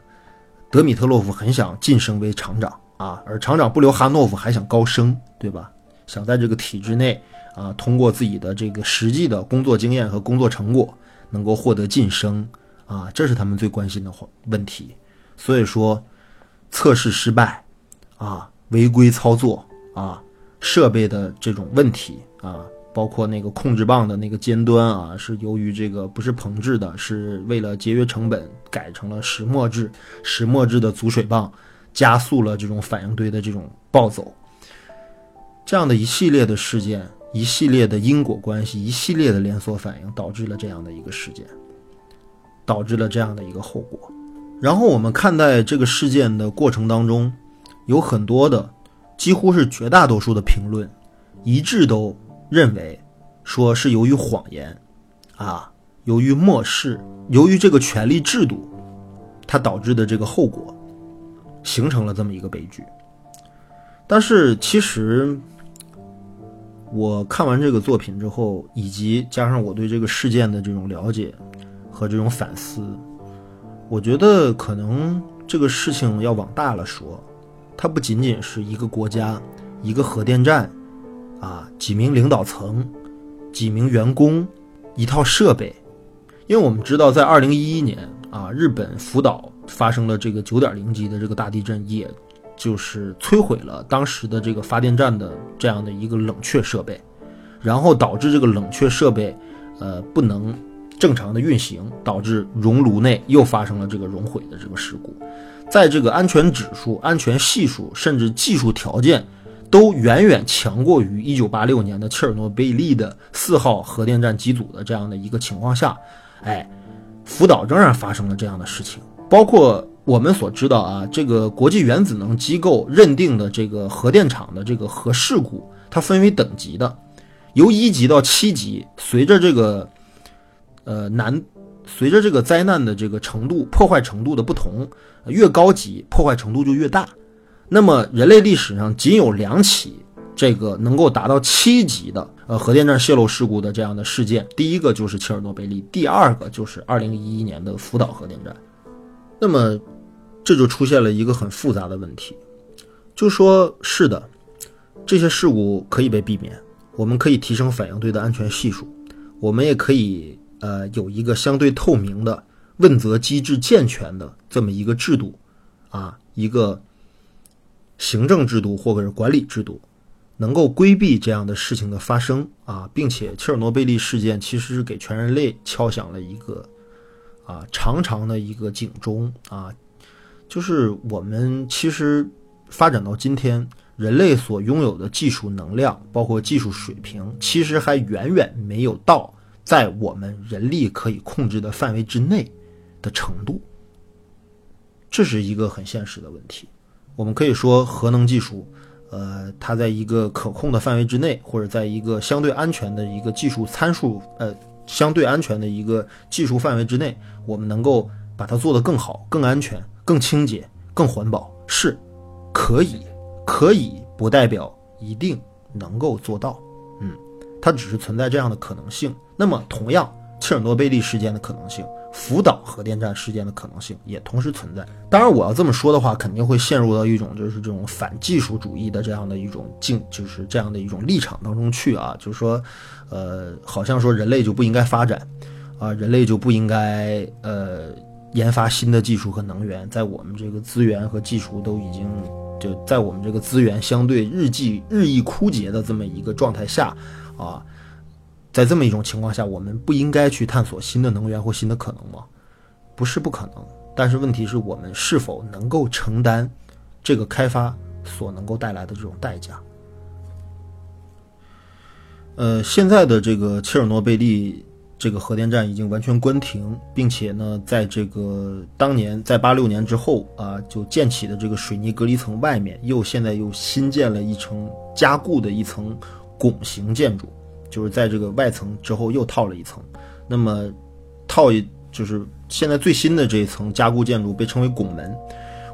德米特洛夫很想晋升为厂长。啊，而厂长布留哈诺夫还想高升，对吧？想在这个体制内啊，通过自己的这个实际的工作经验和工作成果，能够获得晋升啊，这是他们最关心的问题。所以说，测试失败啊，违规操作啊，设备的这种问题啊，包括那个控制棒的那个尖端啊，是由于这个不是硼制的，是为了节约成本改成了石墨制，石墨制的阻水棒。加速了这种反应堆的这种暴走，这样的一系列的事件，一系列的因果关系，一系列的连锁反应，导致了这样的一个事件，导致了这样的一个后果。然后我们看待这个事件的过程当中，有很多的，几乎是绝大多数的评论，一致都认为，说是由于谎言，啊，由于漠视，由于这个权力制度，它导致的这个后果。形成了这么一个悲剧，但是其实我看完这个作品之后，以及加上我对这个事件的这种了解和这种反思，我觉得可能这个事情要往大了说，它不仅仅是一个国家、一个核电站啊、几名领导层、几名员工、一套设备，因为我们知道，在二零一一年啊，日本福岛。发生了这个九点零级的这个大地震，也就是摧毁了当时的这个发电站的这样的一个冷却设备，然后导致这个冷却设备，呃，不能正常的运行，导致熔炉内又发生了这个熔毁的这个事故，在这个安全指数、安全系数甚至技术条件都远远强过于一九八六年的切尔诺贝利的四号核电站机组的这样的一个情况下，哎，福岛仍然发生了这样的事情。包括我们所知道啊，这个国际原子能机构认定的这个核电厂的这个核事故，它分为等级的，由一级到七级，随着这个呃难，随着这个灾难的这个程度、破坏程度的不同，越高级破坏程度就越大。那么人类历史上仅有两起这个能够达到七级的呃核电站泄漏事故的这样的事件，第一个就是切尔诺贝利，第二个就是二零一一年的福岛核电站。那么，这就出现了一个很复杂的问题，就说是的，这些事故可以被避免，我们可以提升反应堆的安全系数，我们也可以呃有一个相对透明的问责机制健全的这么一个制度，啊，一个行政制度或者是管理制度，能够规避这样的事情的发生啊，并且切尔诺贝利事件其实是给全人类敲响了一个。啊，长长的一个警钟啊，就是我们其实发展到今天，人类所拥有的技术能量，包括技术水平，其实还远远没有到在我们人力可以控制的范围之内的程度。这是一个很现实的问题。我们可以说，核能技术，呃，它在一个可控的范围之内，或者在一个相对安全的一个技术参数，呃，相对安全的一个技术范围之内，我们能够把它做得更好、更安全、更清洁、更环保，是可以，可以不代表一定能够做到，嗯，它只是存在这样的可能性。那么，同样，切尔诺贝利事件的可能性。福岛核电站事件的可能性也同时存在。当然，我要这么说的话，肯定会陷入到一种就是这种反技术主义的这样的一种境，就是这样的一种立场当中去啊。就是说，呃，好像说人类就不应该发展，啊，人类就不应该呃研发新的技术和能源，在我们这个资源和技术都已经就在我们这个资源相对日记日益枯竭的这么一个状态下啊。在这么一种情况下，我们不应该去探索新的能源或新的可能吗？不是不可能，但是问题是我们是否能够承担这个开发所能够带来的这种代价？呃，现在的这个切尔诺贝利这个核电站已经完全关停，并且呢，在这个当年在八六年之后啊，就建起的这个水泥隔离层外面，又现在又新建了一层加固的一层拱形建筑。就是在这个外层之后又套了一层，那么套一就是现在最新的这一层加固建筑被称为拱门，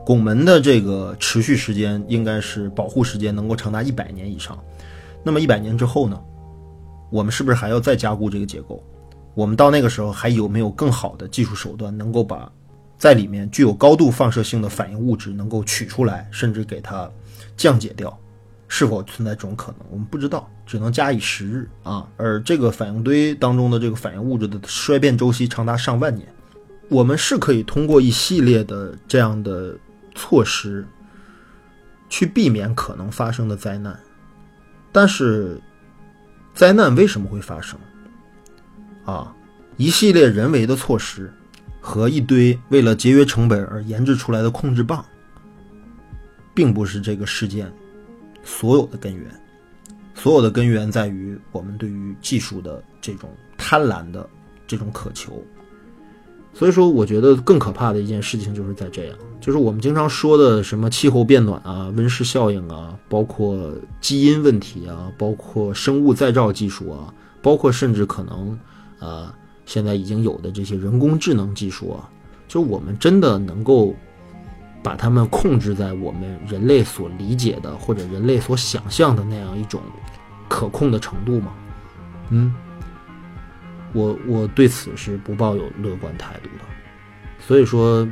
拱门的这个持续时间应该是保护时间能够长达一百年以上。那么一百年之后呢，我们是不是还要再加固这个结构？我们到那个时候还有没有更好的技术手段能够把在里面具有高度放射性的反应物质能够取出来，甚至给它降解掉？是否存在这种可能？我们不知道，只能假以时日啊。而这个反应堆当中的这个反应物质的衰变周期长达上万年，我们是可以通过一系列的这样的措施去避免可能发生的灾难。但是，灾难为什么会发生？啊，一系列人为的措施和一堆为了节约成本而研制出来的控制棒，并不是这个事件。所有的根源，所有的根源在于我们对于技术的这种贪婪的这种渴求。所以说，我觉得更可怕的一件事情就是在这样，就是我们经常说的什么气候变暖啊、温室效应啊，包括基因问题啊，包括生物再造技术啊，包括甚至可能啊现在已经有的这些人工智能技术啊，就我们真的能够。把它们控制在我们人类所理解的或者人类所想象的那样一种可控的程度吗？嗯，我我对此是不抱有乐观态度的。所以说，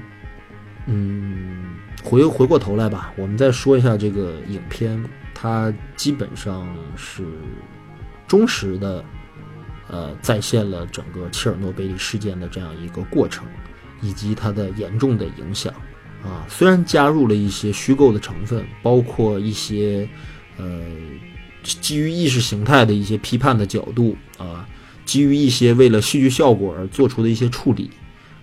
嗯，回回过头来吧，我们再说一下这个影片，它基本上是忠实的，呃，再现了整个切尔诺贝利事件的这样一个过程，以及它的严重的影响。啊，虽然加入了一些虚构的成分，包括一些，呃，基于意识形态的一些批判的角度啊，基于一些为了戏剧效果而做出的一些处理，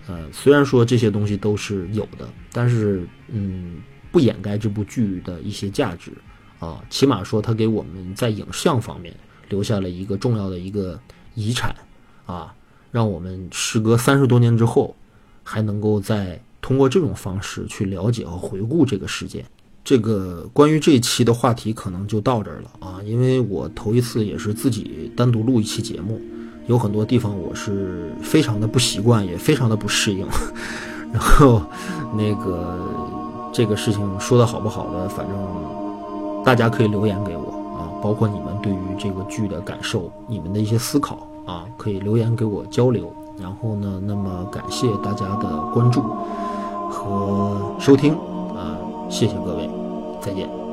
呃，虽然说这些东西都是有的，但是嗯，不掩盖这部剧的一些价值啊，起码说它给我们在影像方面留下了一个重要的一个遗产啊，让我们时隔三十多年之后还能够在。通过这种方式去了解和回顾这个事件，这个关于这一期的话题可能就到这儿了啊，因为我头一次也是自己单独录一期节目，有很多地方我是非常的不习惯，也非常的不适应。[LAUGHS] 然后那个这个事情说的好不好的，反正大家可以留言给我啊，包括你们对于这个剧的感受，你们的一些思考啊，可以留言给我交流。然后呢，那么感谢大家的关注。和收听，啊，谢谢各位，再见。